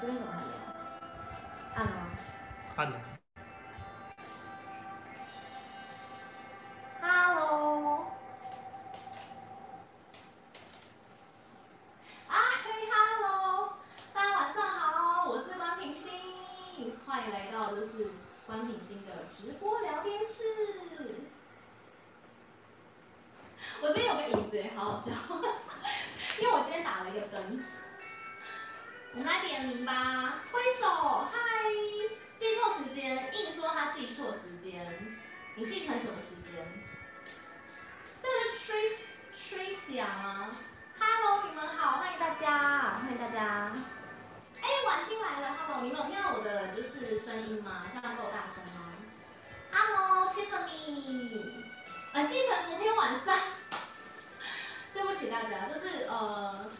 这边怎么还没有？按了呃，记成昨天晚上，对不起大家，就是呃。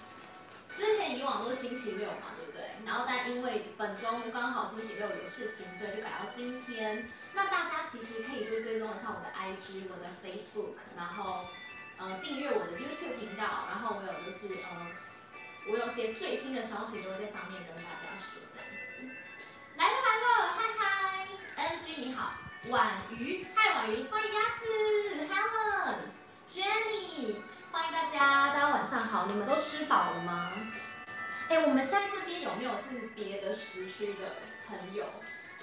之前以往都是星期六嘛，对不对？然后但因为本周刚好星期六有事情，所以就改到今天。那大家其实可以多追踪一下我的 IG、我的 Facebook，然后呃订阅我的 YouTube 频道，然后我有就是呃我有些最新的消息都会在上面跟大家说这样子。来了来了，嗨嗨，NG 你好，婉瑜，嗨婉瑜，欢迎鸭子，Helen，Jenny。欢迎大家，大家晚上好，你们都吃饱了吗？哎，我们现在这边有没有是别的时区的朋友？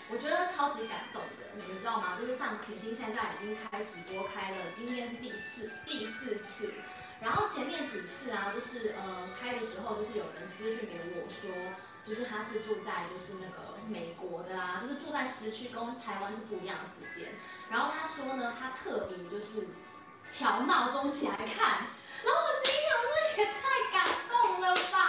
我觉得超级感动的，你们知道吗？就是像品心现在已经开直播开了，今天是第四第四次，然后前面几次啊，就是呃开的时候，就是有人私讯给我说，就是他是住在就是那个美国的啊，就是住在时区跟台湾是不一样的时间，然后他说呢，他特别就是。调闹钟起来看，然后我心想说也太感动了吧！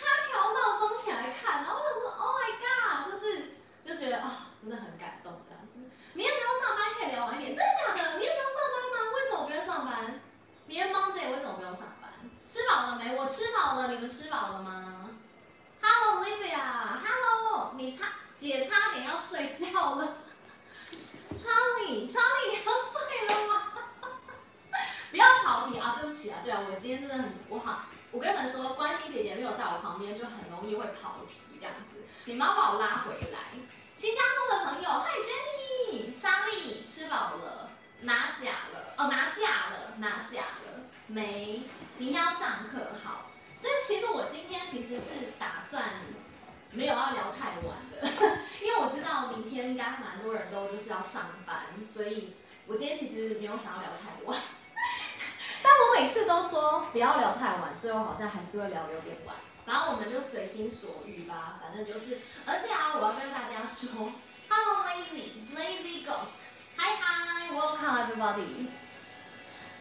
他调闹钟起来看，然后我就说 Oh my God，就是就觉得啊、真的很感动这样子。明天不用上班可以聊晚一点，真的假的？明天不用上班吗？为什么不用上班？明天 Monday 为什么不用上班？吃饱了没？我吃饱了，你们吃饱了吗？Hello Olivia，Hello，你差姐差点要睡觉了。Charlie，Charlie，你要睡了吗？不要跑题啊！对不起啊，对啊，我今天真的很不好。我跟你们说，关心姐姐没有在我旁边，就很容易会跑题这样子。你们要把我拉回来。新加坡的朋友，嗨，Jenny，莎莉，吃饱了，拿假了，哦，拿假了，拿假了，没，明天要上课，好。所以其实我今天其实是打算没有要聊太晚的，因为我知道明天应该蛮多人都就是要上班，所以我今天其实没有想要聊太晚。但我每次都说不要聊太晚，最后好像还是会聊有点晚。反正我们就随心所欲吧，反正就是。而且啊，我要跟大家说，Hello Lazy Lazy Ghost，Hi Hi，Welcome everybody。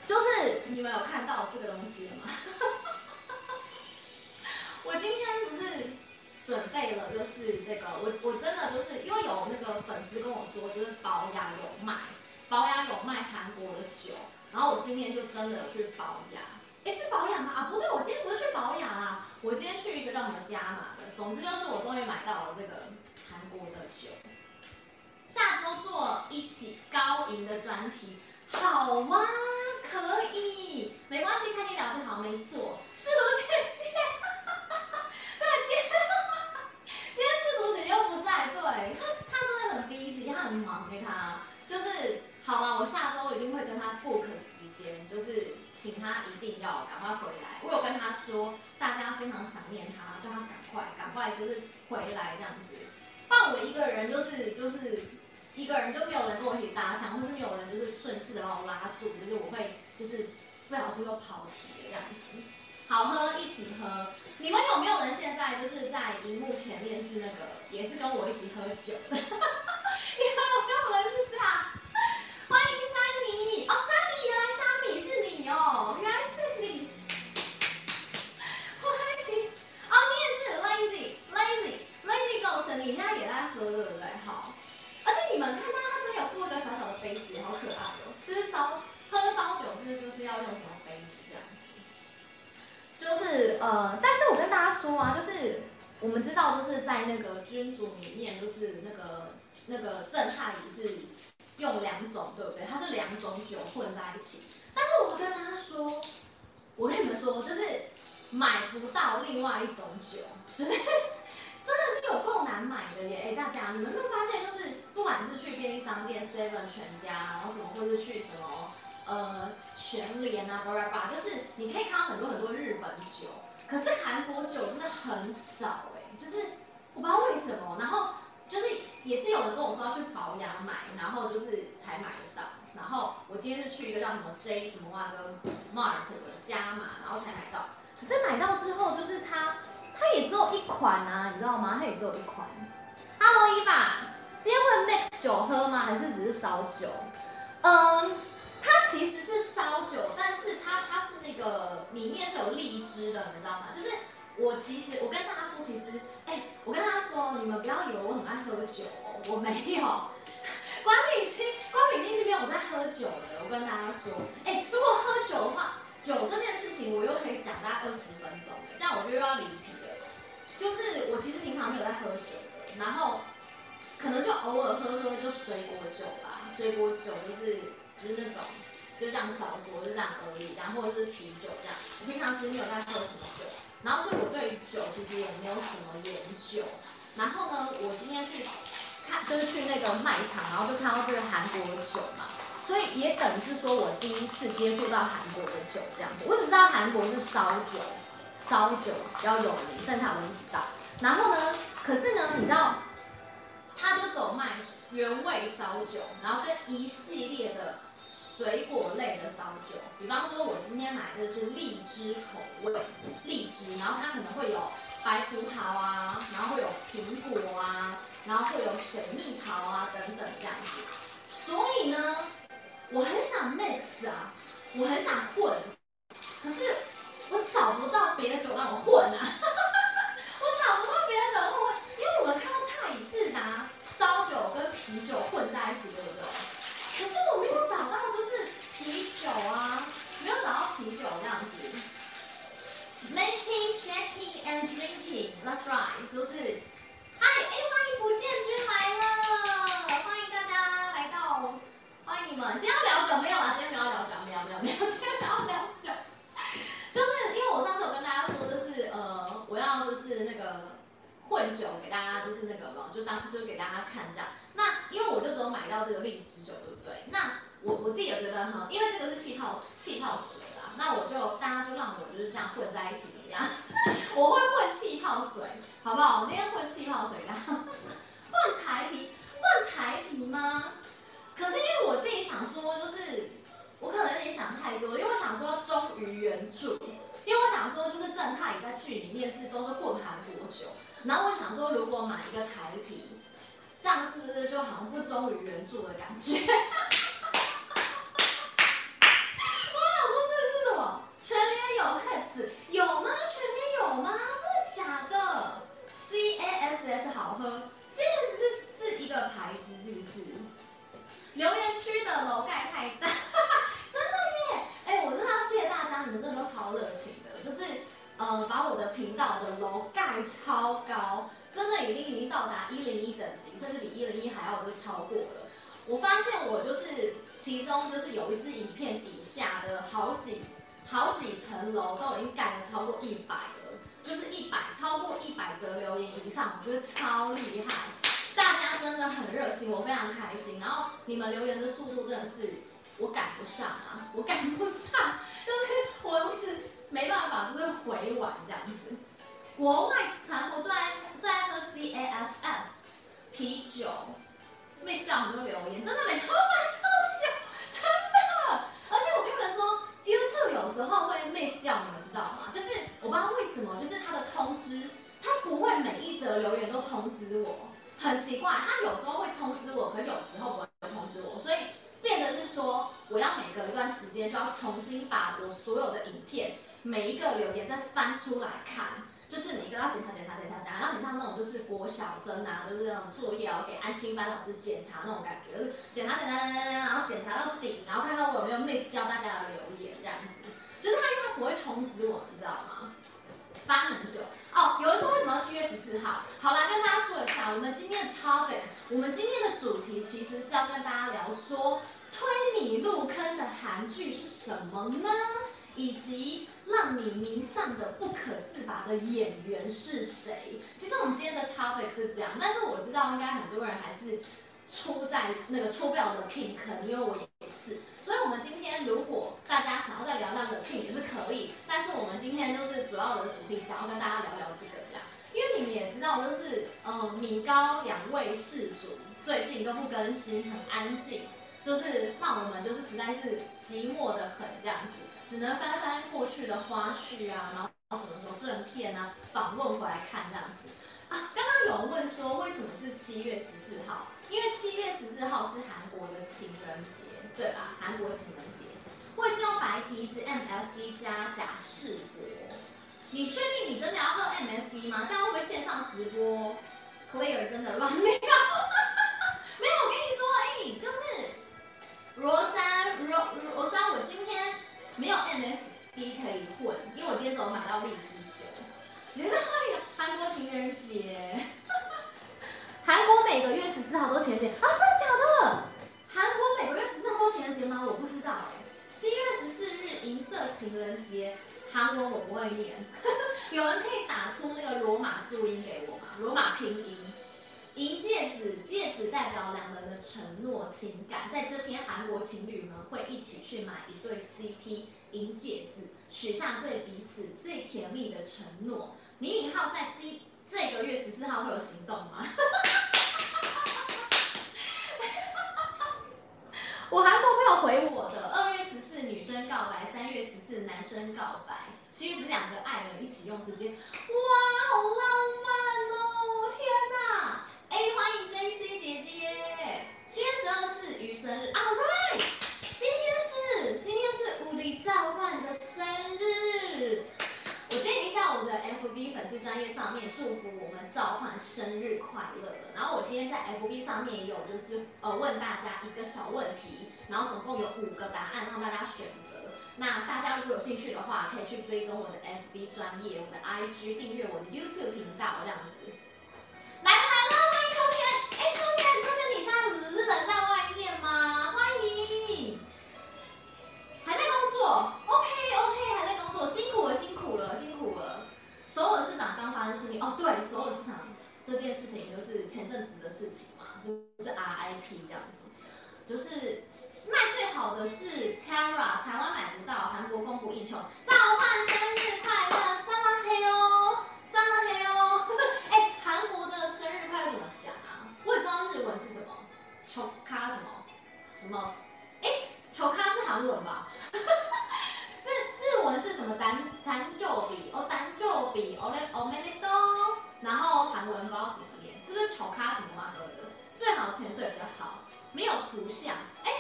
就是你们有看到这个东西了吗？我今天不是准备了，就是这个，我我真的就是因为有那个粉丝跟我说，就是保养有卖，保养有卖韩国的酒。然后我今天就真的去保养，哎，是保养吗？啊，不对，我今天不是去保养啊，我今天去一个叫什么加码的。总之就是我终于买到了这个韩国的酒，下周做一起高银的专题，好吗？可以，没关系，开心聊就好，没错，是读姐姐，对，今今天是读姐姐又不在，对，她她真的很 busy，她很忙，给她就是。好了，我下周一定会跟她 book 时间，就是请她一定要赶快回来。我有跟她说，大家非常想念她，叫她赶快赶快就是回来这样子。但我一个人就是就是一个人就没有人跟我一起搭腔，或是没有人就是顺势的把我拉住，就是我会就是不小心又跑题的这样子。好喝，一起喝。你们有没有人现在就是在荧幕前面是那个也是跟我一起喝酒的？你们有没有人是这样？欢迎珊妮哦，珊妮原来虾米是你哦，原来是你。欢迎哦，你也是 lazy lazy lazy ghost，你现在也在喝对不对？好，而且你们看到他这边有附一个小小的杯子，好可爱哦。吃烧喝烧酒是就是要用什么？就是呃，但是我跟大家说啊，就是我们知道就是在那个君主里面，就是那个那个正菜里是。用两种，对不对？它是两种酒混在一起。但是我跟他说，我跟你们说，就是买不到另外一种酒，就是 真的是有够难买的耶！哎、大家你们会发现，就是不管是去便利商店、Seven 全家，然后什么，或是去什么呃全联啊，巴拉巴，就是你可以看到很多很多日本酒，可是韩国酒真的很少哎，就是我不知道为什么，然后就是也是有人跟我说要去保养买，然后就是才买得到。然后我今天是去一个叫什么 J 什么哇跟 Mart 的加码，然后才买到。可是买到之后，就是它，它也只有一款啊，你知道吗？它也只有一款。Hello，伊爸，今天会 mix 酒喝吗？还是只是烧酒？嗯，其实是烧酒，但是它它是那个里面是有荔枝的，你知道吗？就是我其实我跟大家说，其实哎、我跟大家说，你们不要以为我很爱喝酒，我没有。关品欣，关品欣这边我在喝酒的，我跟大家说，哎、如果喝酒的话，酒这件事情我又可以讲大概二十分钟，这样我就又要离题了。就是我其实平常没有在喝酒的，然后可能就偶尔喝喝就水果酒吧，水果酒就是就是那种就这样小酌就这样而已，然后是啤酒这样。我平常其实没有在喝什么酒，然后所以我对于酒其实也没有什么研究。然后呢，我今天去。看，就是去那个卖场，然后就看到这个韩国的酒嘛，所以也等于是说我第一次接触到韩国的酒这样。我只知道韩国是烧酒，烧酒比较有名，剩下我不知道。然后呢，可是呢，你知道，他就走卖原味烧酒，然后跟一系列的水果类的烧酒，比方说我今天买的是荔枝口味，荔枝，然后它可能会有。白葡萄啊，然后会有苹果啊，然后会有水蜜桃啊等等这样子。所以呢，我很想 mix 啊，我很想混，可是我找不到别的酒让我混啊，我找不到别的酒混，因为我们看到太乙是拿烧酒跟啤酒混在一起，对啊，没有找到啤酒这样子。Making, shaking and drinking. That's right. 就是，嗨，哎，欢迎不见君来了，欢迎大家来到，欢迎你们。今天要聊酒没有啦？今天没有聊酒，没有没有没有，今天没有聊酒。就是因为我上次有跟大家说，就是呃，我要就是那个混酒给大家，就是那个嘛，就当就给大家看这样。那因为我就只有买到这个荔枝酒，对不对？那我我自己也觉得哈，因为这个是气泡气泡水啦。那我就大家就让我就是这样混在一起一样，我会混气泡水，好不好？我今天混气泡水，混台啤，混台啤吗？可是因为我自己想说，就是我可能有点想太多，因为我想说忠于原著，因为我想说就是正太在剧里面是都是混韩国酒，然后我想说如果买一个台啤，这样是不是就好像不忠于原著的感觉？全联有 hats 有吗？全联有吗？真的假的？C A S S 好喝，C A S S 是一个牌子是不是？留言区的楼盖太大，真的耶！哎、我真的要谢谢大家，你们真的都超热情的，就是呃把我的频道的楼盖超高，真的已经已经到达一零一等级，甚至比一零一还要都超过了。我发现我就是其中就是有一支影片底下的好几。好几层楼都已经盖了超过一百了，就是一百超过一百则留言以上，我觉得超厉害，大家真的很热情，我非常开心。然后你们留言的速度真的是我赶不上啊，我赶不上，就是我一直没办法，就是回完这样子。国外韩国最爱最爱喝 C A S S 啤酒，miss 掉很多留言，真的每次都买超久，真的，而且我跟你们说。YouTube 有时候会 miss 掉，你们知道吗？就是我不知道为什么，就是它的通知，它不会每一则留言都通知我，很奇怪。它有时候会通知我，可有时候不会通知我，所以变得是说，我要每隔一段时间就要重新把我所有的影片每一个留言再翻出来看。就是每个要检查检查检查检查，然后很像那种就是国小生啊，就是那种作业要给安心班老师检查那种感觉，就是检查检查检查，然后检查到底，然后看看我有没有 miss 掉大家的留言这样子。就是他因为他不会通知我，你知道吗？翻很久哦。有人说为什么要七月十四号？好啦，跟大家说一下，我们今天的 topic，我们今天的主题其实是要跟大家聊说推你入坑的韩剧是什么呢？以及。让你迷上的不可自拔的演员是谁？其实我们今天的 topic 是这样，但是我知道应该很多人还是出在那个出不了的 King 坑，因为我也是。所以，我们今天如果大家想要再聊聊的 King 也是可以，但是我们今天就是主要的主题，想要跟大家聊聊这个这样，因为你们也知道，就是嗯，米高两位事主最近都不更新，很安静，就是让我们就是实在是寂寞的很这样子。只能翻翻过去的花絮啊，然后什么时候正片啊，访问回来看这样子啊。刚刚有人问说，为什么是七月十四号？因为七月十四号是韩国的情人节，对吧？韩国情人节会是用白提子 MSD 加假释博。你确定你真的要喝 MSD 吗？这样会不会线上直播？Clear 真的乱聊。没有，我跟你说，哎、就是罗珊，罗罗珊，我今天。没有 MSD 可以混，因为我今天走买到荔枝酒。直到韩国情人节，韩国每个月十四号都情人节啊？真的假的？韩国每个月十四号都情人节吗？我不知道哎。七月十四日银色情人节，韩文我不会念，有人可以打出那个罗马注音给我吗？罗马拼音。银戒指，戒指代表两人的承诺情感。在这天，韩国情侣们会一起去买一对 CP 银戒指，许下对彼此最甜蜜的承诺。李敏镐在今这个月十四号会有行动吗？我韩国朋友回我的，二月十四女生告白，三月十四男生告白，七月是两个爱人一起用时间，哇，好浪漫哦！天哪！哎，欢迎 JC 姐姐！七月十二是鱼生日，All right，今天是今天是无敌召唤的生日。我今天已经在我的 FB 粉丝专业上面祝福我们召唤生日快乐。然后我今天在 FB 上面也有就是呃问大家一个小问题，然后总共有五个答案让大家选择。那大家如果有兴趣的话，可以去追踪我的 FB 专业，我的 IG，订阅我的 YouTube 频道这样子。来了来了，欢迎秋天！哎，秋天，秋天，你现在只是人在外面吗？欢迎，还在工作？OK OK，还在工作，辛苦了，辛苦了，辛苦了。首尔市长刚发生事情哦，对，首尔市场这件事情就是前阵子的事情嘛，就是 RIP 这样子，就是卖最好的是 Tara，台湾买不到，韩国供不应求，召唤生日快乐，撒拉嘿哦，撒拉嘿哦，哎。韩国的生日快乐怎么讲啊？我也知道日文是什么，球咖什么什么？哎，球咖是韩文吧？是日文是什么？单单就比哦，单就比哦嘞哦没嘞多。然后韩文不知道怎么念，是不是球咖什么嘛？对不对？最好潜水比较好，没有图像。哎，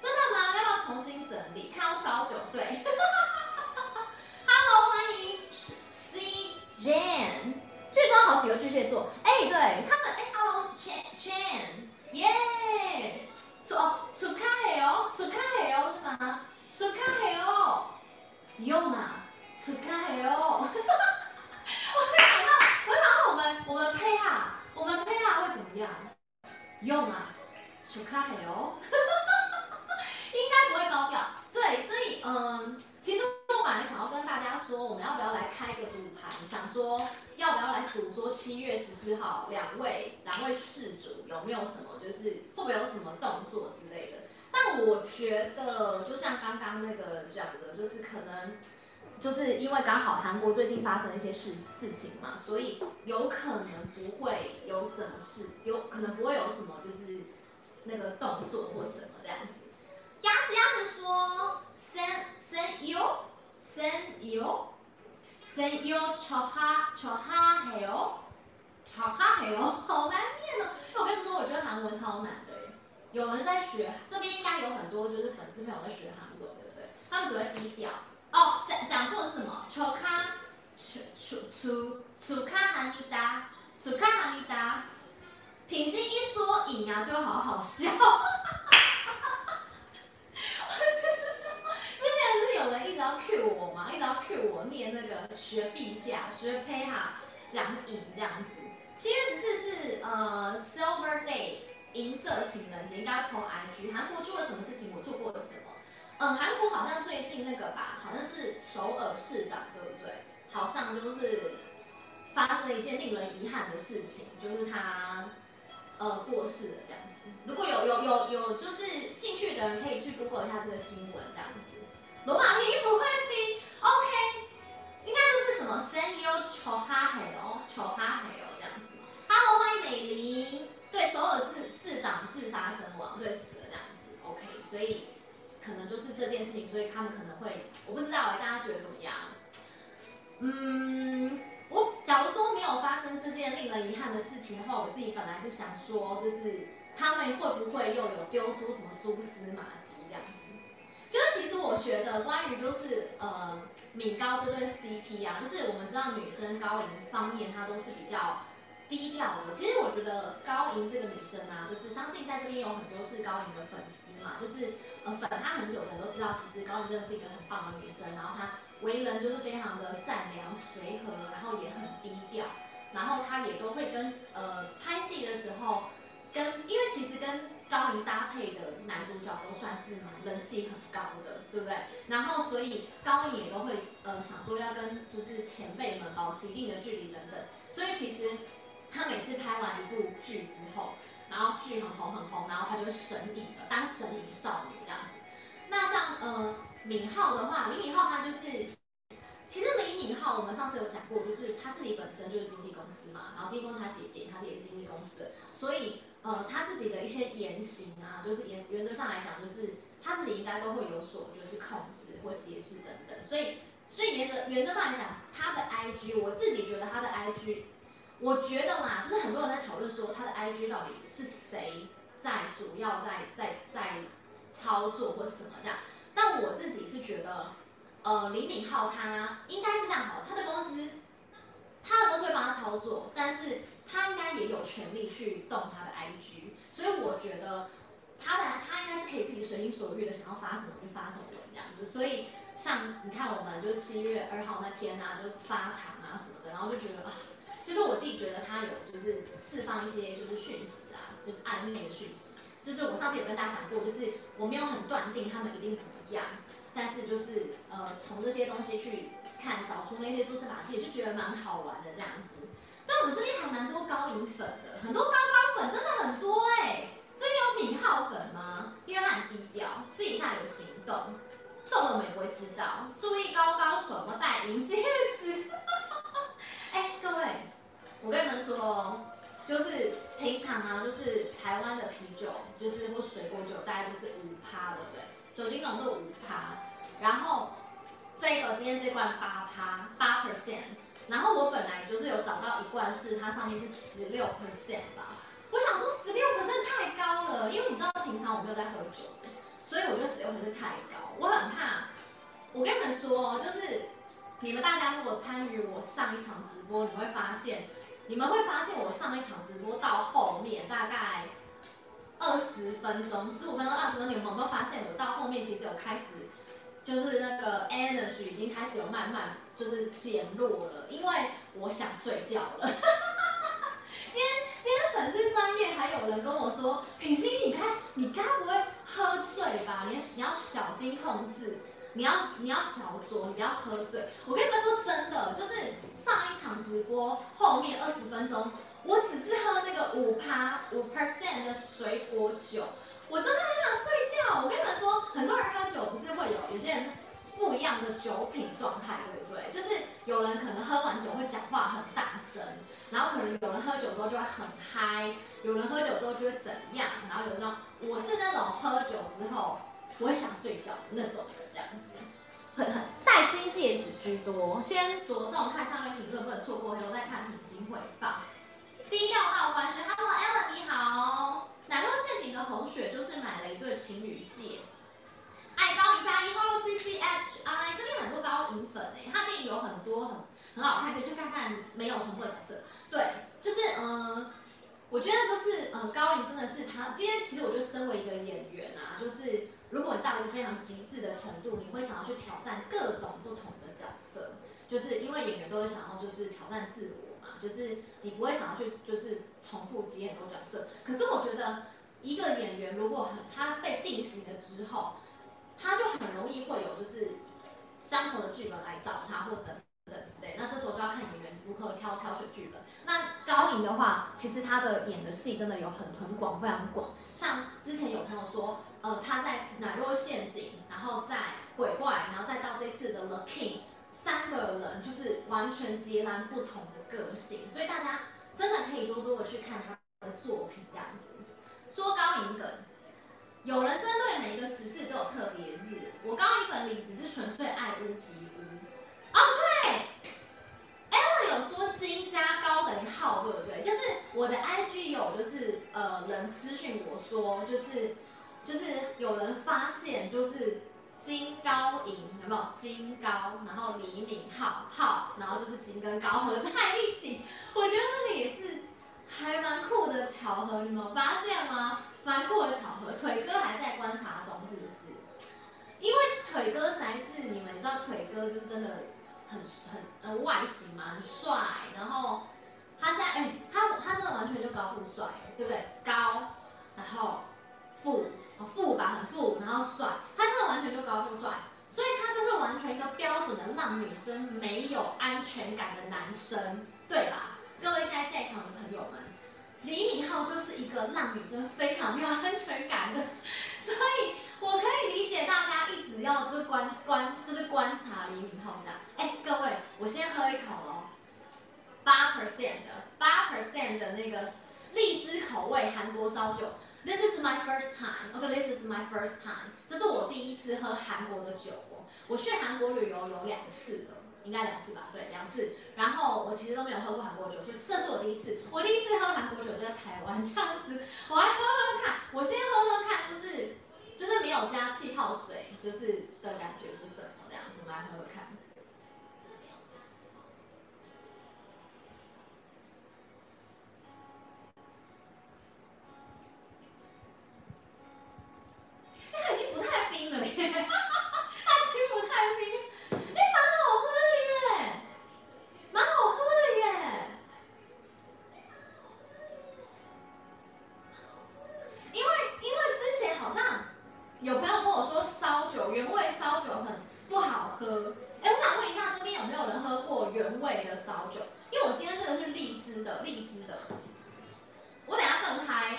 真的吗？要不要重新整理？看到烧酒对。Hello，欢迎 C Jan。剧中好几个巨蟹座，哎、欸，对他们，哎、欸、，Hello Chan Chan，耶，出哦，出卡黑哦，出卡黑哦是吗？出卡黑哦，用啊，出卡黑哦，我想到，我想到我们我们配哈，我们配哈会怎么样？用啊，出卡黑哦，哈哈哈哈哈哈应该不会高调，对，所以嗯，其实。我本来想要跟大家说，我们要不要来开个赌盘？想说要不要来赌说七月十四号两位两位事主有没有什么，就是会不会有什么动作之类的？但我觉得，就像刚刚那个讲的，就是可能就是因为刚好韩国最近发生一些事事情嘛，所以有可能不会有什么事，有可能不会有什么就是那个动作或什么这样子。鸭子鸭子说，Send send you。生油，生油，炒哈炒哈嘿哦，炒哈嘿哦，好难念哦。我跟你说，我觉得韩文超难的。有人在学，这边应该有很多就是粉丝朋友在学韩文，对不对？他们只会低调。哦，讲讲错的是什么？炒卡，炒炒炒炒卡哈尼达，炒卡哈尼达。品心一缩影啊，就好好笑。有人一直要 cue 我嘛，一直要 cue 我念那个学陛下，学配哈讲影这样子。七月十四是呃 Silver Day 银色情人节，应该 po IG。韩国出了什么事情？我做过了什么？嗯，韩国好像最近那个吧，好像是首尔市长对不对？好像就是发生了一件令人遗憾的事情，就是他呃过世了这样子。如果有有有有就是兴趣的人可以去 Google 一下这个新闻这样子。罗马拼音不会拼，OK，应该就是什么 Senyo Chohahe 哦，Chohahe 哦这样子。Hello，欢迎美玲。对，首尔市市长自杀身亡，对，死了这样子，OK，所以可能就是这件事情，所以他们可能会，我不知道哎，大家觉得怎么样？嗯，我假如说没有发生这件令人遗憾的事情的话，我自己本来是想说，就是他们会不会又有丢出什么蛛丝马迹这样？就是其实我觉得关于就是呃敏高这对 CP 啊，就是我们知道女生高银方面她都是比较低调的。其实我觉得高银这个女生啊，就是相信在这边有很多是高银的粉丝嘛，就是呃粉她很久的都知道，其实高银真的是一个很棒的女生，然后她为人就是非常的善良随和，然后也很低调，然后她也都会跟呃拍戏的时候跟，因为其实跟。高银搭配的男主角都算是人气很高的，对不对？然后所以高银也都会呃想说要跟就是前辈们保持一定的距离等等。所以其实他每次拍完一部剧之后，然后剧很红很红，然后他就会神隐了，当神隐少女这样子。那像呃敏浩的话，李敏镐他就是，其实李敏镐我们上次有讲过，就是他自己本身就是经纪公司嘛，然后经纪公司他姐姐，他自己也是经纪公司的，所以。呃，他自己的一些言行啊，就是原原则上来讲，就是他自己应该都会有所就是控制或节制等等。所以，所以原则原则上来讲，他的 IG，我自己觉得他的 IG，我觉得嘛，就是很多人在讨论说他的 IG 到底是谁在主要在在在操作或什么这样。但我自己是觉得，呃，李敏镐他应该是这样好，他的公司，他的公司会帮他操作，但是。他应该也有权利去动他的 IG，所以我觉得他的他应该是可以自己随心所欲的想要发什么就发什么的这样子。所以像你看我们就七月二号那天啊，就发糖啊什么的，然后就觉得啊，就是我自己觉得他有就是释放一些就是讯息啊，就是暧昧的讯息。就是我上次有跟大家讲过，就是我没有很断定他们一定怎么样，但是就是呃从这些东西去看，找出那些蛛丝马迹，就觉得蛮好玩的这样子。但我们这边还蛮多高银粉的，很多高高粉真的很多哎、这边有品号粉吗？因为他很低调，私底下有行动，送了我们也不会知道。注意高高手不戴银戒指。哎、各位，我跟你们说，就是平常啊，就是台湾的啤酒，就是或水果酒，大概就是五趴，对不对？酒精浓度五趴，然后这个今天这罐八趴，八 percent。然后我本来就是有找到一罐是它上面是十六 percent 吧，我想说十六 percent 太高了，因为你知道平常我没有在喝酒，所以我觉得十六 percent 太高，我很怕。我跟你们说，就是你们大家如果参与我上一场直播，你会发现，你们会发现我上一场直播到后面大概二十分钟、十五分钟、二十分钟，你们有没有发现我到后面其实有开始，就是那个 energy 已经开始有慢慢。就是减弱了，因为我想睡觉了。今天今天粉丝专业还有人跟我说，品心，你看你该不会喝醉吧？你你要小心控制，你要你要小酌，你不要喝醉。我跟你们说真的，就是上一场直播后面二十分钟，我只是喝那个五趴五 percent 的水果酒，我真的很想睡觉。我跟你们说，很多人喝酒不是会有有些人。不一样的酒品状态，对不对？就是有人可能喝完酒会讲话很大声，然后可能有人喝酒之后就会很嗨，有人喝酒之后就会怎样，然后有那种，我是那种喝酒之后我会想睡觉的那种人，这样子，很很戴金戒指居多。先着重看下面评论，不能错过，然后再看品行回放。低调到官宣，Hello Ellen 你好，奶酪陷阱的红雪就是买了一对情侣戒。爱高一加一，Hello C C H I，这边很多高银粉哎，他电影有很多很很好看，可以去看看没有重复的角色。对，就是嗯、我觉得就是嗯、高银真的是他，因为其实我觉得身为一个演员啊，就是如果你到一个非常极致的程度，你会想要去挑战各种不同的角色，就是因为演员都会想要就是挑战自我嘛，就是你不会想要去就是重复接很多角色。可是我觉得一个演员如果很他被定型了之后，他就很容易会有就是相同的剧本来找他或等等之类，那这时候就要看演员如何挑挑选剧本。那高颖的话，其实他的演的戏真的有很很广，非常广。像之前有朋友说，呃，他在《奶酪陷阱》，然后在《鬼怪》，然后再到这次的《The King》，三个人就是完全截然不同的个性，所以大家真的可以多多的去看他的作品这样子。说高颖梗，有人针对每一个时事都有特别日，我高银粉里只是纯粹爱屋及乌。哦，对。有说金加高等于号，对不对？就是我的 IG 有，就是呃人私讯我说，就是就是有人发现，就是金高银有没有金高，然后李敏镐镐，然后就是金跟高合在一起，我觉得这个也是还蛮酷的巧合，你们有发现吗？蛮酷的巧合，腿哥还在观察中，是不是？因为腿哥才是你们知道，腿哥就是真的。很很呃外形蛮，帅，然后他现在哎、欸，他他真的完全就高富帅，对不对？高，然后富，富吧，很富，然后帅，他真的完全就高富帅，所以他就是完全一个标准的让女生没有安全感的男生，对吧？各位现在在场的朋友们，李敏镐就是一个让女生非常没有安全感的，所以。我可以理解大家一直要就观观就是观察李敏镐这样，哎、各位，我先喝一口喽，八 percent 的八 percent 的那个荔枝口味韩国烧酒，This is my first time，OK，This、is my first time，这是我第一次喝韩国的酒哦，我去韩国旅游有两次了，应该两次吧，对，两次，然后我其实都没有喝过韩国酒，所以这是我第一次，我第一次喝韩国酒就在台湾这样子，我来喝喝看，我先喝喝看，就是。就是没有加气泡水，就是的感觉是什么这样子？我来喝喝看。烧酒，因为我今天这个是荔枝的荔枝的，我等下分开。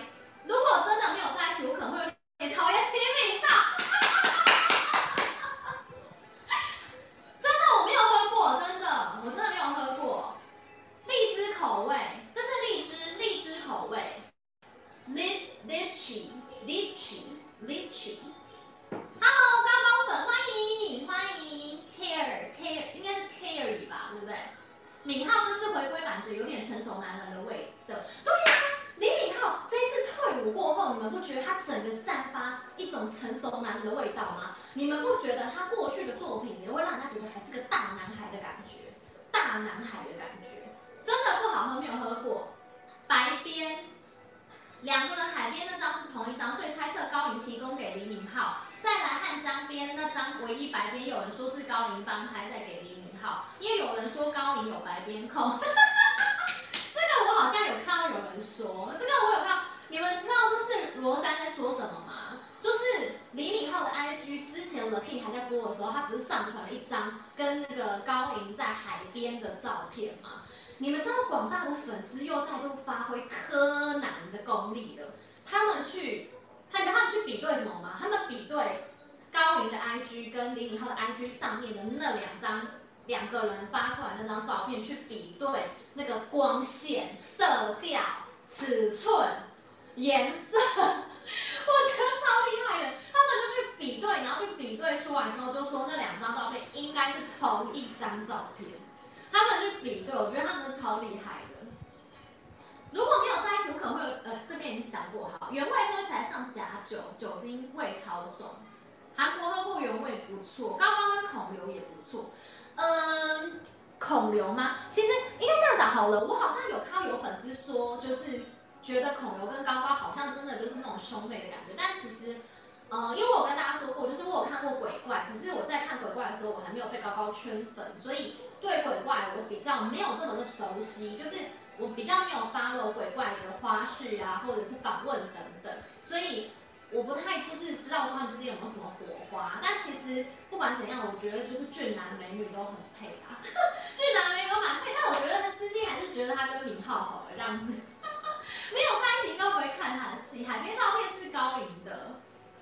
圈粉，所以对鬼怪我比较没有这么的熟悉，就是我比较没有 follow 鬼怪的花絮啊，或者是访问等等，所以我不太就是知道说他们之间有没有什么火花，但其实不管怎样，我觉得就是俊男美女都很配啊，俊男美女都蛮配，但我觉得他私心还是觉得他跟敏浩好了这样子，没有在一起都不会看他的戏，海边照片是高颖的，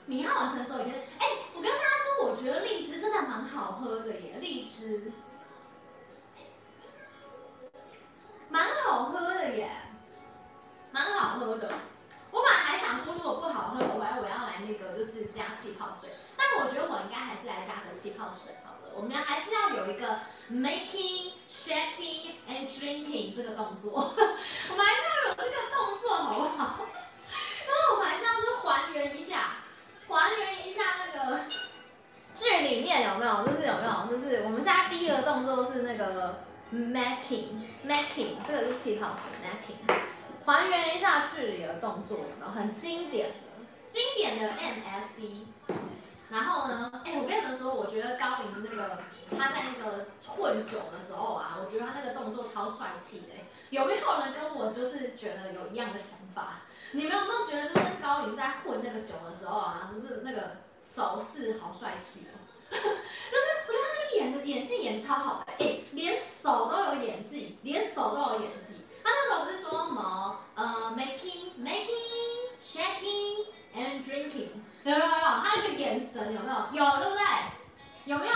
敏浩很成熟以前，哎、觉得荔枝真的蛮好喝的耶，荔枝，蛮好喝的耶，蛮好喝的。我本来还想说，如果不好喝的话，我要来那个就是加气泡水。但我觉得我应该还是来加个气泡水好了。我们还是要有一个 making, shaking and drinking 这个动作，我们还是要有这个动作，好不好？那我们还是要就还原一下，还原一下那个剧里面有没有？就是有没有？就是我们现在第一个动作是那个 making, making，这个是气泡水 making。还原一下剧里的动作，有没有很经典的、经典的 MSD？然后呢，哎、我跟你们说，我觉得高颖那个他在那个混酒的时候啊，我觉得他那个动作超帅气的。有没有人跟我就是觉得有一样的想法？你们有没有觉得就是高颖在混那个酒的时候啊，就是那个手势好帅气哦？就是我觉得他那边演的演技演超好的，哎、连手都有演技，连手都有演技。他那时候不是说什么呃，making making shaking and drinking，有没有？有？他那个眼神有没有？有对不对？有没有？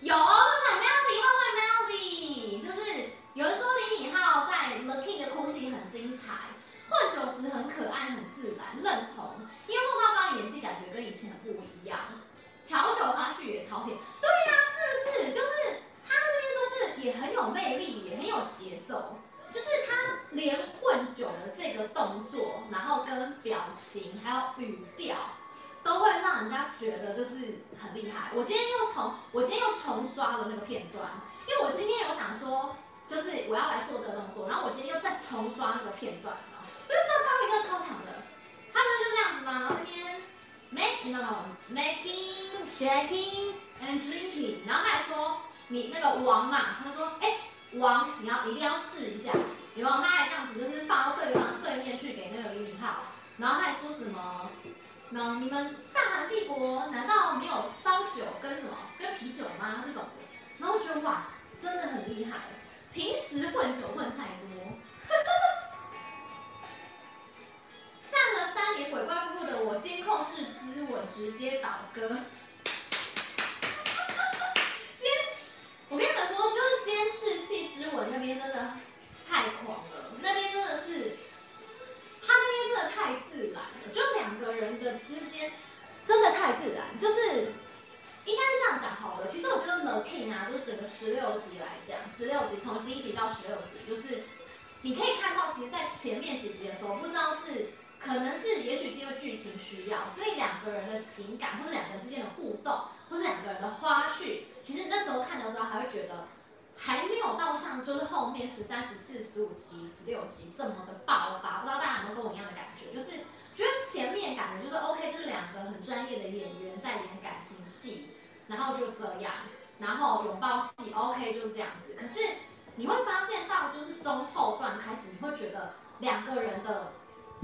有对不对？Melody 后面 Melody 就是有人说李敏镐在 The King 的哭戏很精彩，混酒时很可爱很自然，认同。因为碰到刚刚演技感觉跟以前的不一样，调酒花絮也超甜。对呀、啊，是不是？就是。他那边就是也很有魅力，也很有节奏，就是他连混酒的这个动作，然后跟表情还有语调，都会让人家觉得就是很厉害。我今天又重，我今天又重刷了那个片段，因为我今天有想说，就是我要来做这个动作，然后我今天又再重刷那个片段，我就知道高银哥超强的，他不是就这样子吗？那边 make no making shaking and drinking，然后他还说。你那个王嘛，他说，哎、王，你要一定要试一下，有没有？他还这样子，就是放到对方对面去给那个李敏镐，然后他还说什么？那你们大韩帝国难道没有烧酒跟什么跟啤酒吗？这种，然后我觉得哇，真的很厉害，平时混酒混太多，站了三年鬼怪夫妇的我，监控室之吻直接倒戈。监我跟你们说，就是监视器之吻那边真的太狂了，那边真的是，他那边真的太自然了，就两个人的之间真的太自然，就是应该是这样讲好了。其实我觉得《The King》啊，就是整个十六集来讲，十六集从第一集到十六集，就是你可以看到，其实，在前面几集的时候，不知道是可能是，也许是因为剧情需要，所以两个人的情感或者两个人之间的互动。或是两个人的花絮，其实那时候看的时候还会觉得还没有到像就是后面十三、十四、十五集、十六集这么的爆发，不知道大家有没有跟我一样的感觉？就是觉得前面感觉就是 OK，就是两个很专业的演员在演感情戏，然后就这样，然后拥抱戏 OK 就是这样子。可是你会发现到就是中后段开始，你会觉得两个人的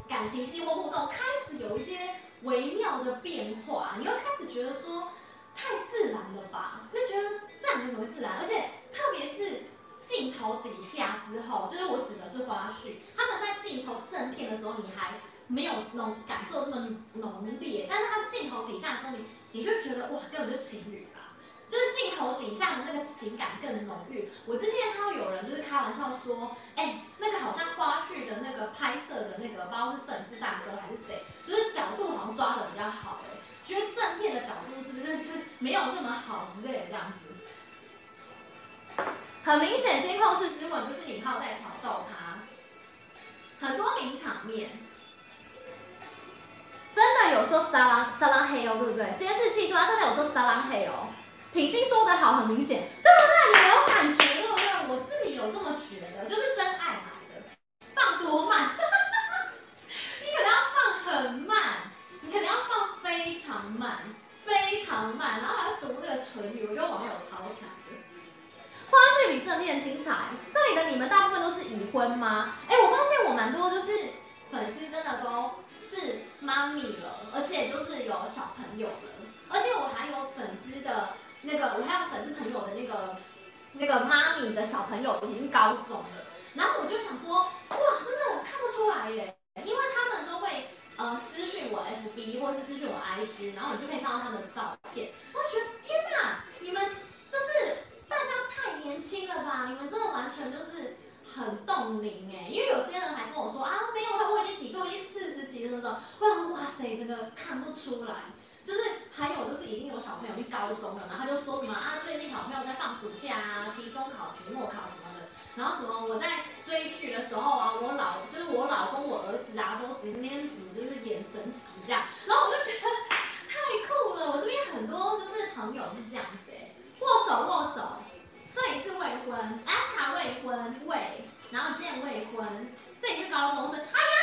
感情戏或互动开始有一些微妙的变化，你会开始觉得说。太自然了吧？就觉得这样子怎么自然？而且特别是镜头底下之后，就是我指的是花絮，他们在镜头正片的时候，你还没有那种感受这么浓烈，但是他镜头底下的时候，你你就觉得哇，根本就情侣吧，就是镜头底下的那个情感更浓郁。我之前看到有人就是开玩笑说，哎、那个好像花絮的那个拍摄的那个，不知道是摄影师大哥还是谁，就是角度好像抓的比较好、欸，哎。觉得正片的角度是不是是没有这么好之类的这样子？很明显，监控室之吻就是敏浩在挑逗他，很多名场面，真的有说撒浪撒浪嘿哦，对不对？监视器抓真的有说撒浪嘿哦，品心说的好，很明显，对不对？你没有感觉，对不对？我自己有这么觉得，就是真爱买的，放多慢？你可能要放很慢，你可能要放非常慢，非常慢，然后还要读那个唇语，我觉得网友超强的。花絮比正面精彩，这里的你们大部分都是已婚吗？哎、我发现我蛮多就是粉丝真的都是妈咪了，而且都是有小朋友了，而且我还有粉丝的那个，我还有粉丝朋友的那个。那个妈咪的小朋友已经高中了，然后我就想说，哇，真的看不出来耶，因为他们都会呃私讯我 FB 或是私讯我 IG，然后你就可以看到他们的照片，我觉得天哪，你们就是大家太年轻了吧，你们真的完全就是很冻龄哎，因为有些人还跟我说啊，没有，我已经几岁，我已经四十几了，那种，我想哇塞，真的看不出来。就是还有就是已经有小朋友去高中了，然后他就说什么啊，最近小朋友在放暑假啊，期中考、期末考什么的，然后什么我在追剧的时候啊，我老就是我老公、我儿子啊，都直接什么就是眼神死这样，然后我就觉得太酷了，我这边很多就是朋友是这样子、握手握手，这里是未婚，阿斯卡未婚未，然后今天未婚，这里是高中生，哎。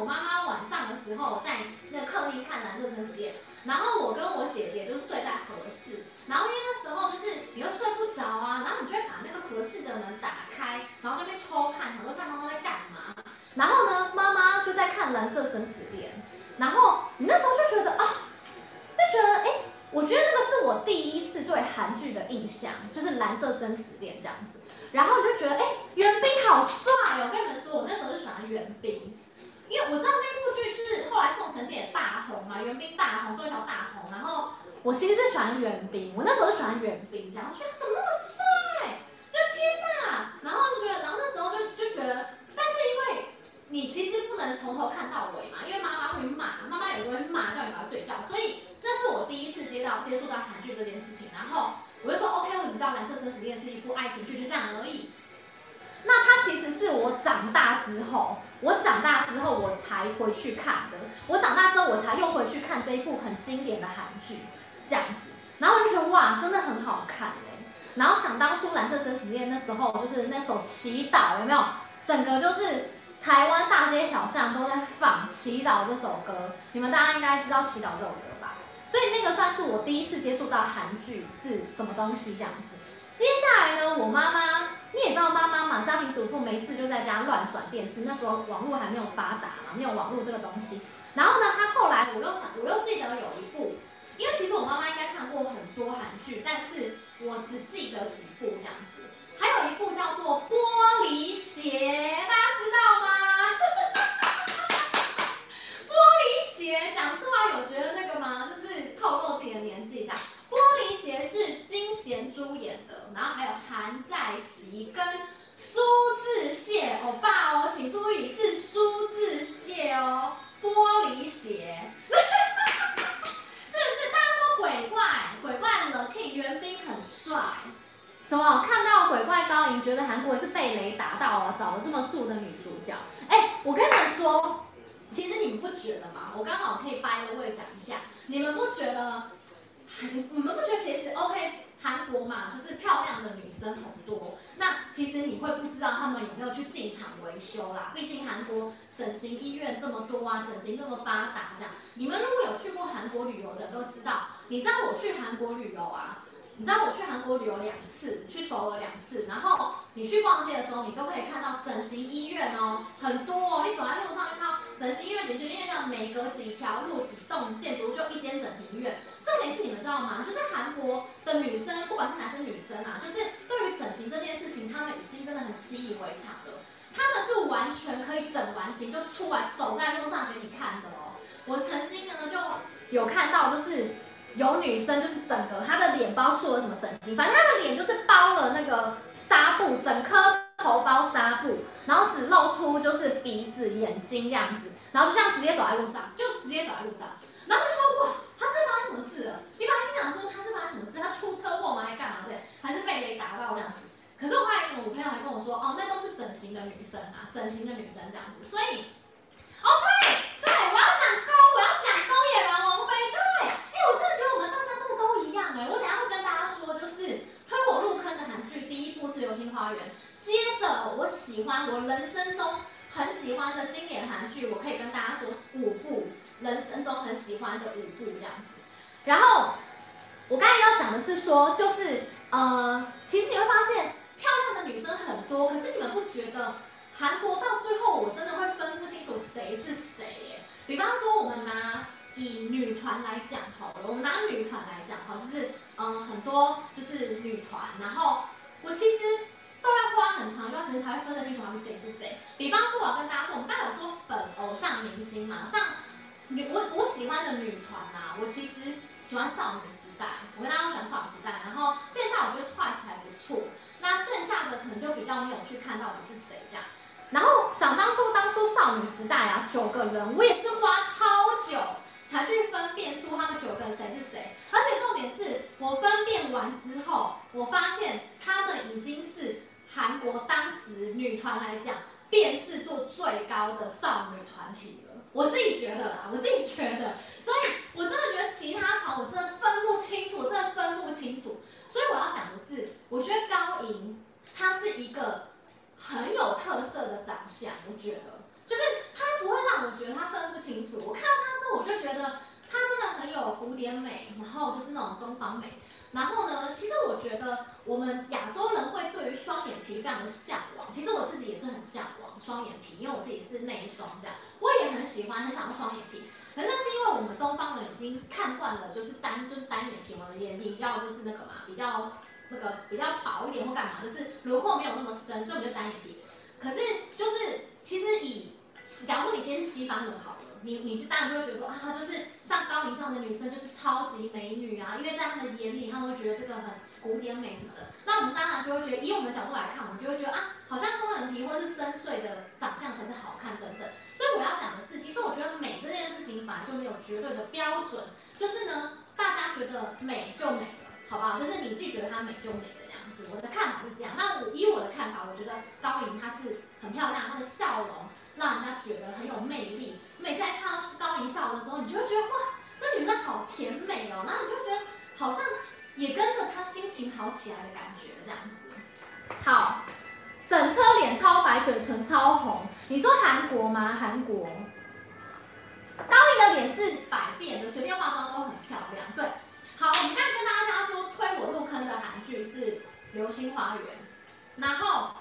我妈妈晚上的时候在怎么那么帅，就天哪！然后就觉得，然后那时候就就觉得。但是因为你其实不能从头看到尾嘛，因为妈妈会骂，妈妈有时候会骂，叫你把它睡觉。所以那是我第一次接到接触到韩剧这件事情，然后我就说 OK，我只知道《蓝色生死恋》是一部爱情剧，就这样而已。那它其实是我长大之后，我长大之后我才回去看的。我长大之后我才又回去看这一部很经典的韩剧，这样子。然后我就觉得哇，真的很好看哎。然后想当初《蓝色生死恋》那时候就是那首《祈祷》，有没有？整个就是。台湾大街小巷都在放《祈祷》这首歌，你们大家应该知道《祈祷》这首歌吧？所以那个算是我第一次接触到韩剧是什么东西这样子。接下来呢，我妈妈你也知道，妈妈嘛，家庭主妇没事就在家乱转电视，那时候网络还没有发达嘛，没有网络这个东西。然后呢，她后来我又想，我又记得有一部，因为其实我妈妈应该看过很多韩剧，但是我只记得几部这样子。还有一部叫做《玻璃鞋》，大家知道吗？玻璃鞋讲出来有觉得那个吗？就是透露自己的年纪这样。玻璃鞋是金贤珠演的，然后还有韩在熙跟苏志燮，欧巴哦，请注意是苏志燮哦。玻璃鞋，鬼怪，鬼怪的 King 元彬很帅。怎么？看到鬼怪高银，觉得韩国是被雷打到了，找了这么素的女主角。哎、我跟你们说，其实你们不觉得吗？我刚好可以掰个位讲一下，你们不觉得？你们不觉得其实 OK？韩国嘛，就是漂亮的女生很多。那其实你会不知道他们有没有去进厂维修啦？毕竟韩国整形医院这么多啊，整形这么发达，这样。你们如果有去过韩国旅游的都知道，你知道我去韩国旅游啊？你知道我去韩国旅游两次，去首尔两次，然后你去逛街的时候，你都可以看到整形医院哦，很多哦。你走在路上就看整形医院，整形医院这样每隔几条路、几栋建筑物就一间整形医院。重点是你们知道吗？就在韩国的女生，不管是男生女生啊，就是对于整形这件事情，他们已经真的很习以为常了。他们是完全可以整完形就出来走在路上给你看的哦。我曾经呢就有看到，就是。有女生就是整个她的脸包做了什么整形，反正她的脸就是包了那个纱布，整颗头包纱布，然后只露出就是鼻子、眼睛这样子，然后就这样直接走在路上，就直接走在路上，然后就说哇，她是发生什么事了？你把她心想说她是发生什么事？她出车祸吗？还干嘛？对，还是被雷打到这样子？可是我后来有我朋友还跟我说，哦，那都是整形的女生啊，整形的女生这样子。所以，哦对对我要讲狗我要讲狗野员王菲对。诶我真的觉得我们大家真的都一样诶我等下会跟大家说就是推我入坑的韩剧第一部是流星花园。接着我喜欢我人生中很喜欢的经典韩剧我可以跟大家说五部人生中很喜欢的五部这样子。然后我刚才要讲的是说就是呃其实你会发现漂亮的女生很多可是你们不觉得韩国到最后我真的会分不清楚谁是谁耶？比方说我们拿以女团来讲好了，我们拿女团来讲好，就是嗯、很多就是女团，然后我其实。都要花很长一段时间才会分得清楚他们谁是谁。比方说，我要跟大家说，我们刚才有说粉偶像明星嘛，像女我我喜欢的女团啊，我其实喜欢少女时代，我跟大家都喜欢少女时代。然后现在我觉得 Twice 还不错，那剩下的可能就比较没有去看到底是谁这样。然后想当初当初少女时代啊，九个人，我也是花超久才去分辨出他们九个人谁是谁。而且重点是我分辨完之后，我发现他们已经是。韩国当时女团来讲，辨识度最高的少女团体了，我自己觉得啦，我自己觉得，所以我真的觉得其他团我真的分不清楚，我真的分不清楚。所以我要讲的是，我觉得高银她是一个很有特色的长相，我觉得就是他不会让我觉得他分不清楚。我看到他之后，我就觉得他真的很有古典美，然后就是那种东方美。然后呢，其实我觉得我们亚洲人会对于双眼皮非常的向往。其实我自己也是很向往双眼皮，因为我自己是内双这样，我也很喜欢，很想要双眼皮。可是那是因为我们东方人已经看惯了，就是单就是单眼皮，我们眼睛比较就是那个嘛，比较那个比较薄一点或干嘛，就是轮廓没有那么深，所以我们就单眼皮。可是就是其实以假如说你今天西方人好了。你你就当然就会觉得说啊，就是像高银这样的女生就是超级美女啊，因为在他的眼里，他们会觉得这个很古典美什么的。那我们当然就会觉得，以我们的角度来看，我们就会觉得啊，好像双眼皮或是深邃的长相才是好看等等。所以我要讲的是，其实我觉得美这件事情本来就没有绝对的标准，就是呢，大家觉得美就美，好不好？就是你自己觉得她美就美的这样子。我的看法是这样。那我以我的看法，我觉得高颖她是很漂亮，她的笑容。让人家觉得很有魅力。每次在看到高颖笑的时候，你就会觉得哇，这女生好甜美哦。然后你就觉得好像也跟着她心情好起来的感觉这样子。好，整车脸超白，嘴唇超红。你说韩国吗？韩国。高银的脸是百变的，随便化妆都很漂亮。对，好，我们刚跟大家说推我入坑的韩剧是《流星花园》，然后。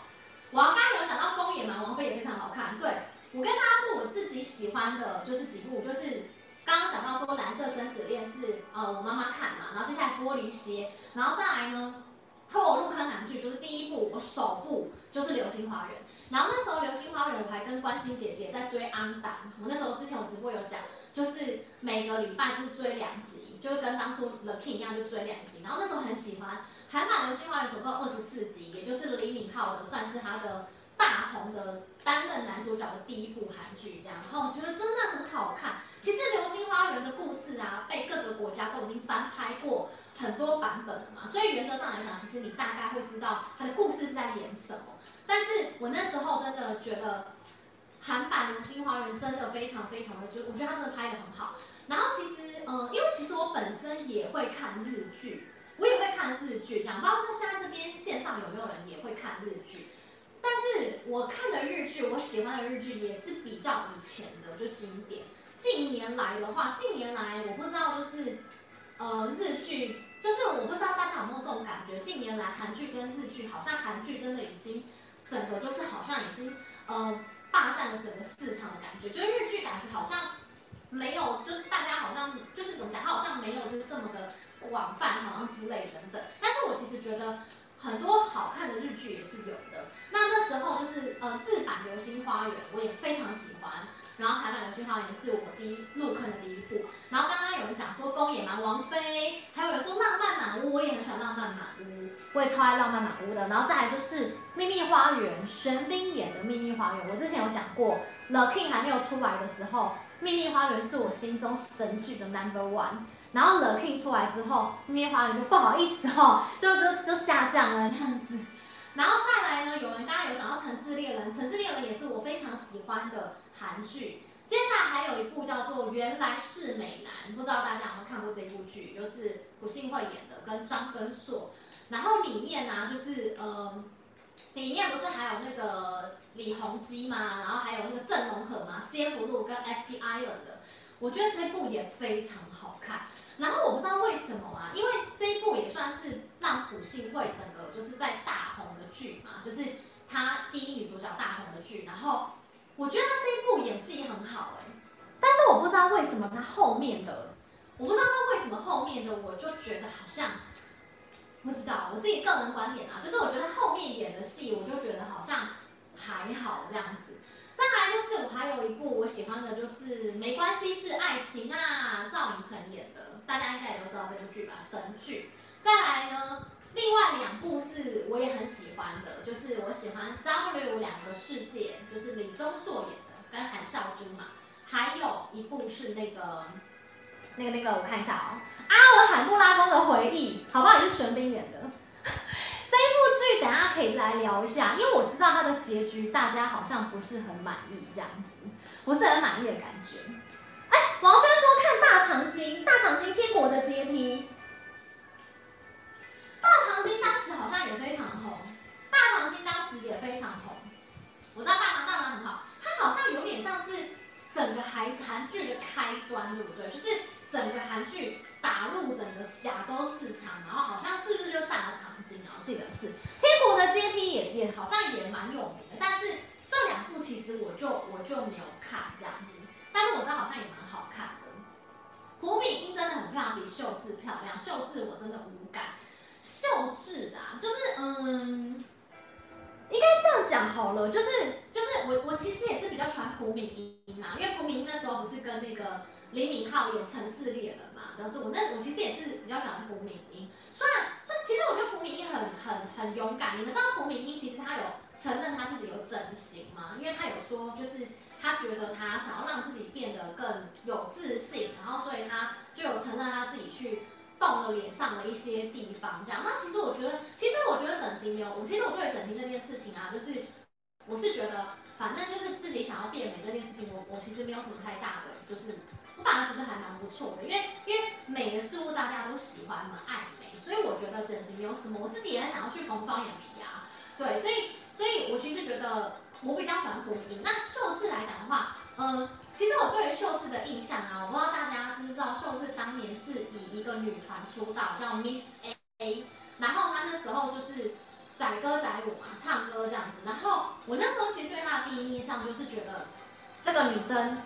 我刚刚有讲到宫野蛮王妃也非常好看，对，我跟大家说我自己喜欢的就是几部，就是刚刚讲到说蓝色生死恋是呃我妈妈看嘛，然后接下来玻璃鞋，然后再来呢推我入坑韩剧就是第一部我首部就是流星花园，然后那时候流星花园我还跟关心姐姐在追安达，我那时候之前我直播有讲，就是每个礼拜就是追两集，就跟当初 The King 一样就追两集，然后那时候很喜欢。韩版《流星花园》总共二十四集，也就是李敏镐的，算是他的大红的担任男主角的第一部韩剧，这样。然后我觉得真的很好看。其实《流星花园》的故事啊，被各个国家都已经翻拍过很多版本了嘛，所以原则上来讲，其实你大概会知道它的故事是在演什么。但是我那时候真的觉得韩版《流星花园》真的非常非常的，就我觉得它真的拍得很好。然后其实，嗯，因为其实我本身也会看日剧。我也会看日剧，这样，不知道在现在这边线上有没有人也会看日剧？但是我看的日剧，我喜欢的日剧也是比较以前的，就经典。近年来的话，近年来我不知道，就是呃日剧，就是我不知道大家有没有这种感觉？近年来韩剧跟日剧，好像韩剧真的已经整个就是好像已经呃霸占了整个市场的感觉，就是日剧感觉好像没有，就是大家好像就是怎么讲，它好像没有就是这么的。广泛好像之类等等，但是我其实觉得很多好看的日剧也是有的。那那时候就是呃，日版《流星花园》我也非常喜欢，然后海马《流星花园》是我第一入坑的第一部。然后刚刚有人讲说宫野蛮王妃，还有人说浪漫满屋，我也很喜欢浪漫满屋，我也超爱浪漫满屋的。然后再来就是《秘密花园》，玄彬演的《秘密花园》，我之前有讲过，The King 还没有出来的时候，《秘密花园》是我心中神剧的 Number One。然后 The King 出来之后，秘密花园就不好意思哦，就就就下降了这样子。然后再来呢，有人刚刚有讲到城市猎人》，《城市猎人》也是我非常喜欢的韩剧。接下来还有一部叫做《原来是美男》，不知道大家有没有看过这部剧，就是朴信惠演的，跟张根硕。然后里面呢、就是呃，里面不是还有那个李弘基吗？然后还有那个郑容和嘛，CF 跟 FT Island 的。我觉得这部也非常好看。然后我不知道为什么啊，因为这一部也算是让朴信惠整个就是在大红的剧嘛，就是她第一女主角大红的剧，然后。我觉得他这一部演技很好哎，但是我不知道为什么他后面的，我不知道他为什么后面的，我就觉得好像不知道我自己个人观点啊，就是我觉得他后面演的戏，我就觉得好像还好这样子。再来就是我还有一部我喜欢的，就是没关系是爱情啊，赵寅成演的，大家应该也都知道这部剧吧，神剧。再来呢？另外两部是我也很喜欢的，就是我喜欢 W 两个世界，就是李钟硕演的，跟韩孝珠嘛。还有一部是那个那个那个，我看一下哦，《阿尔罕布拉宫的回忆》，好不好？也是玄彬演的。这一部剧等下可以来聊一下，因为我知道它的结局大家好像不是很满意，这样子，不是很满意的感觉。哎，王轩说看大长今，大长今天国的阶梯。大长今当时好像也非常红，大长今当时也非常红。我知道大长大长很好，它好像有点像是整个韩韩剧的开端，对不对？就是整个韩剧打入整个亚洲市场，然后好像是不是就大长今啊？我记得是《天国的阶梯》也也好像也蛮有名的，但是这两部其实我就我就没有看这样子，但是我知道好像也蛮好看的。朴敏英真的很漂亮，比秀智漂亮，秀智我真的无感。秀智啊，就是嗯，应该这样讲好了，就是就是我我其实也是比较喜欢朴敏英啊，因为朴敏英那时候不是跟那个李敏镐演《城市猎人》嘛，然后是我那我其实也是比较喜欢朴敏英，虽然虽然其实我觉得朴敏英很很很勇敢，你们知道朴敏英其实她有承认她自己有整形吗？因为她有说就是她觉得她想要让自己变得更有自信，然后所以她就有承认她自己去。动了脸上的一些地方，这样。那其实我觉得，其实我觉得整形没有，我其实我对整形这件事情啊，就是我是觉得，反正就是自己想要变美这件事情，我我其实没有什么太大的，就是我反而觉得还蛮不错的，因为因为美的事物大家都喜欢嘛，爱美，所以我觉得整形没有什么，我自己也很想要去缝双眼皮啊，对，所以所以我其实觉得我比较喜欢朴敏。那秀智来讲的话。嗯，其实我对于秀智的印象啊，我不知道大家知不知道，秀智当年是以一个女团出道，叫 Miss A，然后她那时候就是载歌载舞嘛，唱歌这样子。然后我那时候其实对她的第一印象就是觉得这个女生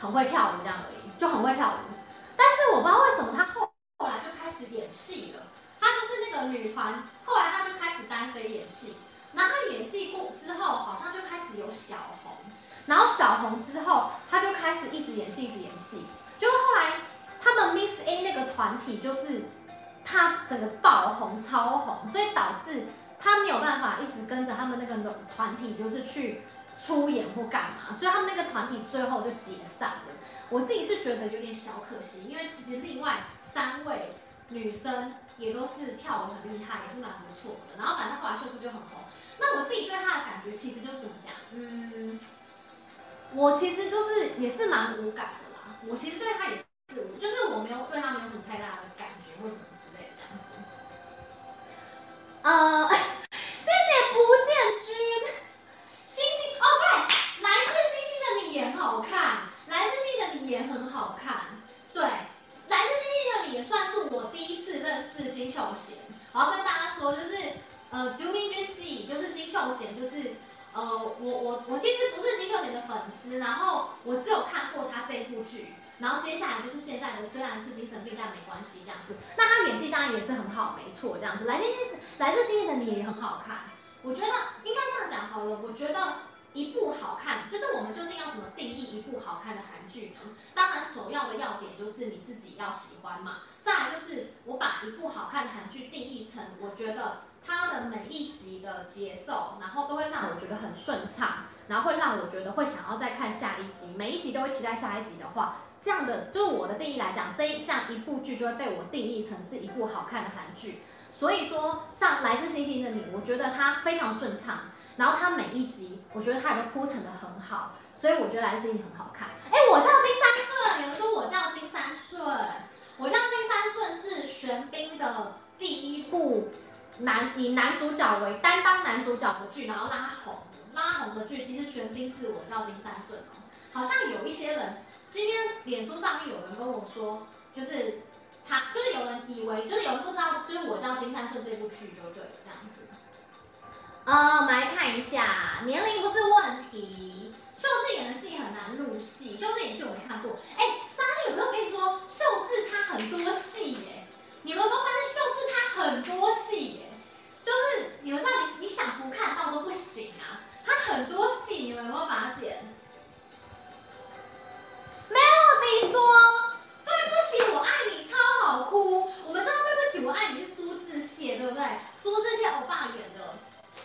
很会跳舞这样而已，就很会跳舞。但是我不知道为什么她后后来就开始演戏了，她就是那个女团，后来她就开始单飞演戏。然后她演戏过之后，好像就开始有小红。然后小红之后，他就开始一直演戏，一直演戏。就后来他们 Miss A 那个团体，就是他整个爆红、超红，所以导致他没有办法一直跟着他们那个团体，就是去出演或干嘛。所以他们那个团体最后就解散了。我自己是觉得有点小可惜，因为其实另外三位女生也都是跳舞很厉害，也是蛮不错的。然后反正后来秀智就很红。那我自己对她的感觉，其实就是怎么讲，嗯。我其实就是也是蛮无感的啦，我其实对她也是，就是我没有对她没有什么太大的感觉或什么之类的这样子。呃，谢谢不见君，星星哦对，来自星星的你也很好看，来自星星的你也很好看，对，来自星星的你也算是我第一次认识金秀贤。我要跟大家说，就是呃，Do me juicy，就是金秀贤，就是。呃，我我我其实不是金秀贤的粉丝，然后我只有看过他这一部剧，然后接下来就是现在的，虽然是精神病，但没关系这样子。那他演技当然也是很好，没错，这样子。来自星星，来自星星的你也很好看，我觉得应该这样讲好了。我觉得一部好看，就是我们究竟要怎么定义一部好看的韩剧呢？当然首要的要点就是你自己要喜欢嘛。再来就是我把一部好看的韩剧定义成，我觉得。它的每一集的节奏，然后都会让我觉得很顺畅，然后会让我觉得会想要再看下一集，每一集都会期待下一集的话，这样的就是我的定义来讲，这一这样一部剧就会被我定义成是一部好看的韩剧。所以说，像《来自星星的你》，我觉得它非常顺畅，然后它每一集，我觉得它也都铺陈的很好，所以我觉得《来自星星》很好看。哎，我叫金三顺，有人说我叫金三顺，我叫金三顺是玄彬的第一部男以男主角为担当男主角的剧，然后拉红拉红的剧。其实玄彬是我叫金三顺哦，好像有一些人今天脸书上面有人跟我说，就是。他就是有人以为，就是有人不知道，就是我叫金三顺这部剧就对了，这样子。呃，我们来看一下，年龄不是问题。秀智演的戏很难入戏，秀智演戏我没看过。哎、莎莉，有没有跟你说，秀智她很多戏耶？你们有没有发现秀智她很多戏耶？就是你们知道你你想不看到都不行啊，她很多戏，你们有没有发现？没有，你说。对不起，我爱你超好哭。我们知道对不起，我爱你是苏志燮，对不对？苏志燮欧巴演的。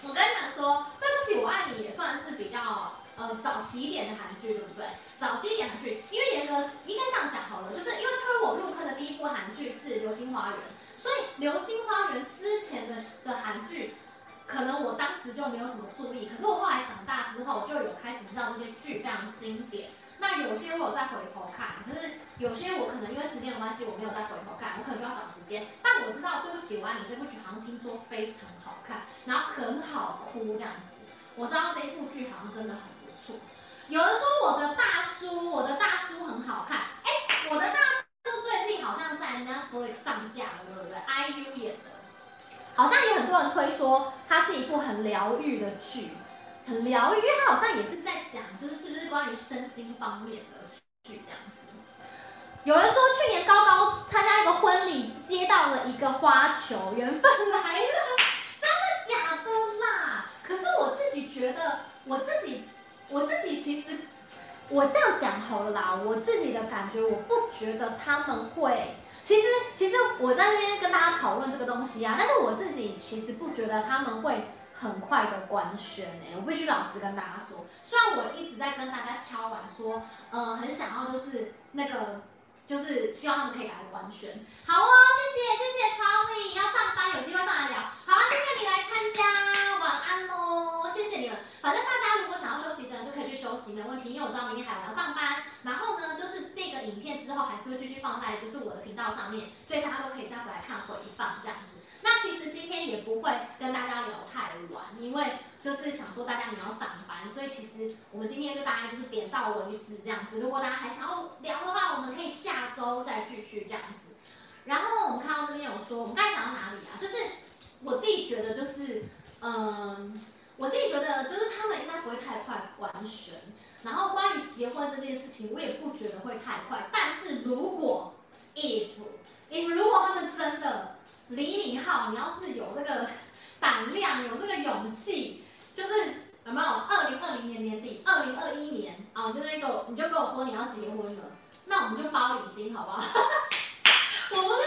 我跟你们说，对不起，我爱你也算是比较呃早期一点的韩剧，对不对？早期一点韩剧，因为严格应该这样讲好了，就是因为推我入坑的第一部韩剧是《流星花园》，所以《流星花园》之前的的韩剧，可能我当时就没有什么注意，可是我后来长大之后就有开始知道这些剧非常经典。那有些我有再回头看，可是有些我可能因为时间的关系，我没有再回头看，我可能就要找时间。但我知道，对不起，我爱你这部剧好像听说非常好看，然后很好哭这样子。我知道这一部剧好像真的很不错。有人说我的大叔，我的大叔很好看，哎、我的大叔最近好像在 Netflix 上架了，对不对？IU 演的，好像也很多人推说它是一部很疗愈的剧。很疗愈，因为他好像也是在讲，就是是不是关于身心方面的剧这样子。有人说去年高高参加一个婚礼，接到了一个花球，缘分来了，真的假的啦？可是我自己觉得，我自己我自己其实我这样讲好了啦，我自己的感觉，我不觉得他们会。其实其实我在那边跟大家讨论这个东西啊，但是我自己其实不觉得他们会。很快的官宣呢，我必须老实跟大家说，虽然我一直在跟大家敲碗说，呃，很想要就是那个，就是希望他们可以来官宣。好哦，谢谢谢谢 Charlie，要上班有机会上来聊。好啊，谢谢你来参加，晚安喽，谢谢你们。反正大家如果想要休息的就可以去休息，没问题，因为我知道明天还要上班。然后呢，就是这个影片之后还是会继续放在就是我的频道上面，所以大家都可以再回来看回放这样子。那其实今天也不会跟大家聊太晚，因为就是想说大家你要上班，所以其实我们今天就大概就是点到为止这样子。如果大家还想要聊的话，我们可以下周再继续这样子。然后我们看到这边有说，我们刚才讲到哪里啊？就是我自己觉得就是，嗯，我自己觉得就是他们应该不会太快官宣。然后关于结婚这件事情，我也不觉得会太快。但是如果 if if 如果他们真的李敏镐，你要是有这个胆量，有这个勇气，就是有没有？二零二零年年底，二零二一年啊，就是那个，你就跟我说你要结婚了，那我们就发礼金，好不好？我不是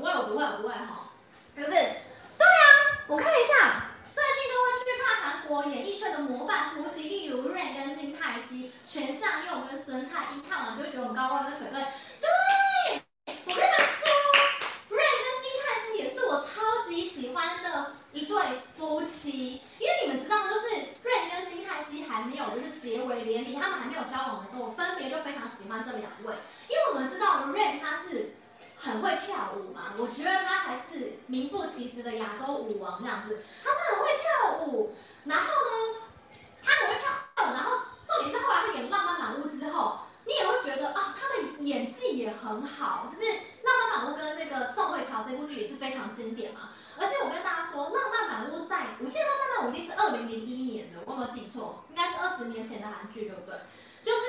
不会，我不会，我不会哈。可是，对啊，我看一下，最近都会去看韩国演艺圈的模范夫妻，例如 Rain 跟金泰熙，全相佑跟孙泰，一看完就会觉得我们高光跟腿对。对，我跟你们说，Rain 跟金泰熙也是我超级喜欢的一对夫妻，因为你们知道吗？就是 Rain 跟金泰熙还没有就是结为连理，他们还没有交往的时候，我分别就非常喜欢这两位，因为我们知道 Rain 他是很会跳舞嘛，我觉得他才是名副其实的亚洲舞王这样子，他真的很会跳舞，然后呢，他很会跳舞，然后重点是后来他演《浪漫满屋》之后，你也会觉得啊，他的演技也很好，就是《浪漫满屋》跟那个宋慧乔这部剧也是非常经典嘛。而且我跟大家说，《浪漫满屋》在，我记得《浪漫满屋》一定是二零零一年的，我有没有记错？应该是二十年前的韩剧，对不对？就是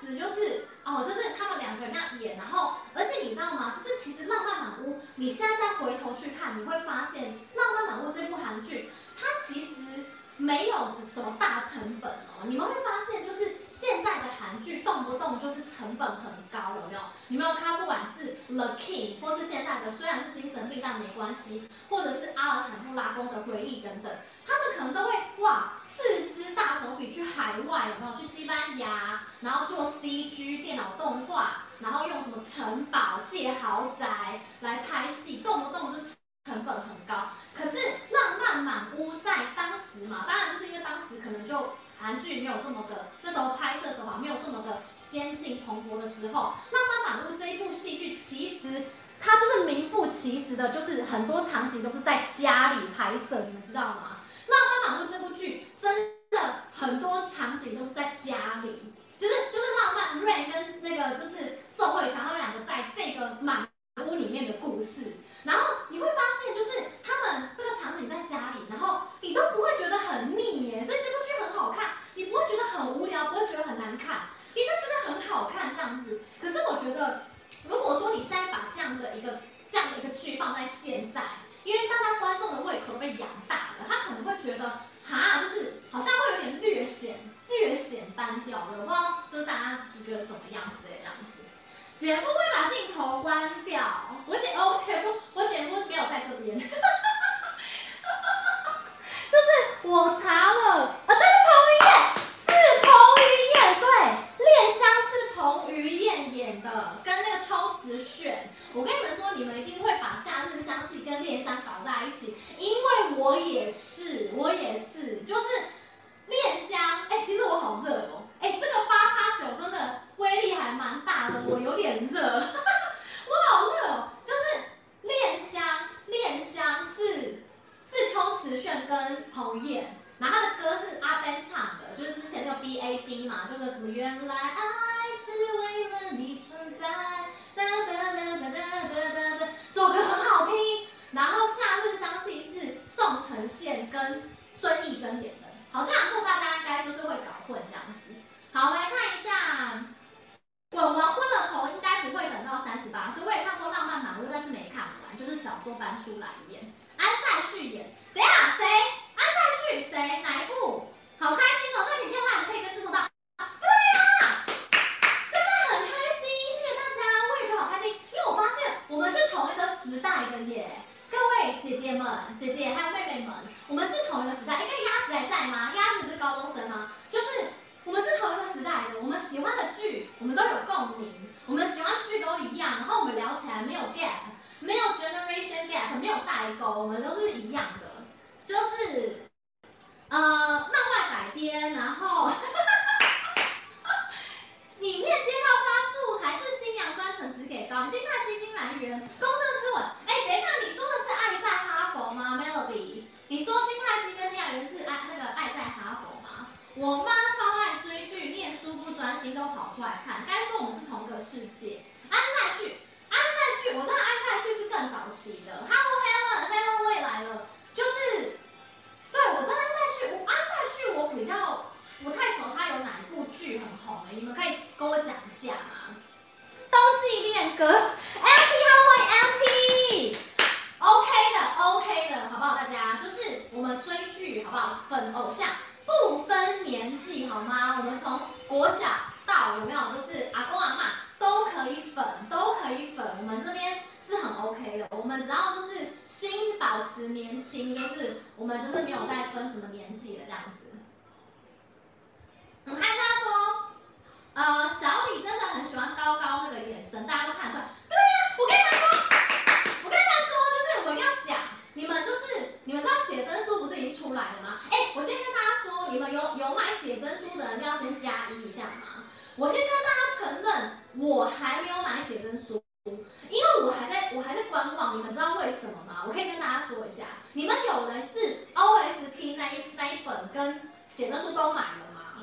时，就是哦，就是他们两个人那样演，然后，而且你知道吗？就是其实《浪漫满屋》，你现在再回头去看，你会发现《浪漫满屋》这部韩剧，它其实。没有什么大成本哦，你们会发现，就是现在的韩剧动不动就是成本很高，有没有？你们有看，不管是 The King，或是现在的虽然是精神病但没关系，或者是阿尔罕布拉宫的回忆等等，他们可能都会哇斥资大手笔去海外，有没有？去西班牙，然后做 CG 电脑动画，然后用什么城堡借豪宅来拍戏，动不动就是成本很高。可是《浪漫满屋》在当时嘛，当然就是因为当时可能就韩剧没有这么的，那时候拍摄手法没有这么的先进蓬勃的时候，《浪漫满屋》这一部戏剧其实它就是名副其实的，就是很多场景都是在家里拍摄，你们知道吗？《浪漫满屋》这部剧真的很多场景都是在家里，就是就是浪漫 Rain 跟那个就是宋慧乔他们两个在这个满屋里面的故事。然后你会发现，就是他们这个场景在家里，然后你都不会觉得很腻耶，所以这部剧很好看，你不会觉得很无聊，不会觉得很难看，你就觉得很好看这样子。可是我觉得，如果说你现在把这样的一个这样的一个剧放在现在，因为大家观众的胃口被养大了，他可能会觉得，哈，就是好像会有点略显略显单调，我不知道就是大家是觉得怎么样子的这样子。姐夫会把镜头关掉。我姐哦，我姐夫，我姐夫没有在这边。就是我查了，啊，对，彭于晏是彭于晏，对，恋香是彭于晏演的，跟那个秋瓷炫。我跟你们说，你们一定会把夏日香气跟恋香搞在一起，因为我也是，我也是，就是恋香。哎、其实我好热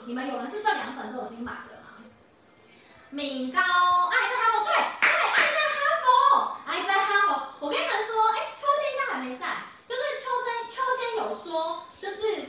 你们有人是这两本都已经买了吗？敏高爱在哈佛，对对，爱在哈佛，爱在哈佛。我跟你们说，哎，秋千应该还没在，就是秋千秋千有说，就是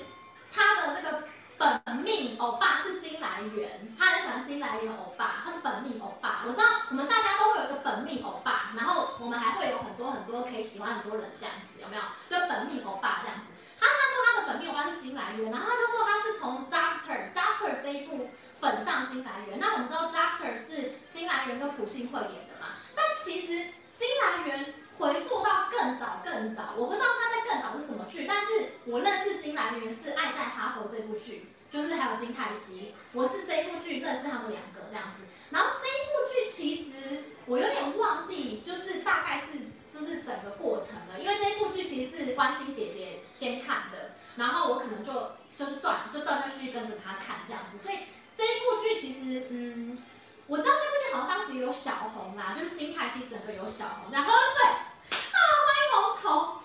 他的那个。本命欧巴是金来源，他很喜欢金来源欧巴，他的本命欧巴。我知道我们大家都会有一个本命欧巴，然后我们还会有很多很多可以喜欢很多人这样子，有没有？就本命欧巴这样子。他他说他的本命欧巴是金来源，然后他就说他是从 Doctor Doctor 这一部粉上金来源。那我们知道 Doctor 是金来源跟朴信惠演的嘛？但其实金来源回溯到更早更早，我不知道他在更早是什么剧，但是我认识金来源是《爱在哈佛》这部剧。就是还有金泰熙，我是这一部剧认识他们两个这样子。然后这一部剧其实我有点忘记，就是大概是就是整个过程了，因为这一部剧其实是关心姐姐先看的，然后我可能就就是断就断断续续跟着她看这样子。所以这一部剧其实嗯，我知道这部剧好像当时有小红啦，就是金泰熙整个有小红，然后喝醉啊，欢迎红头。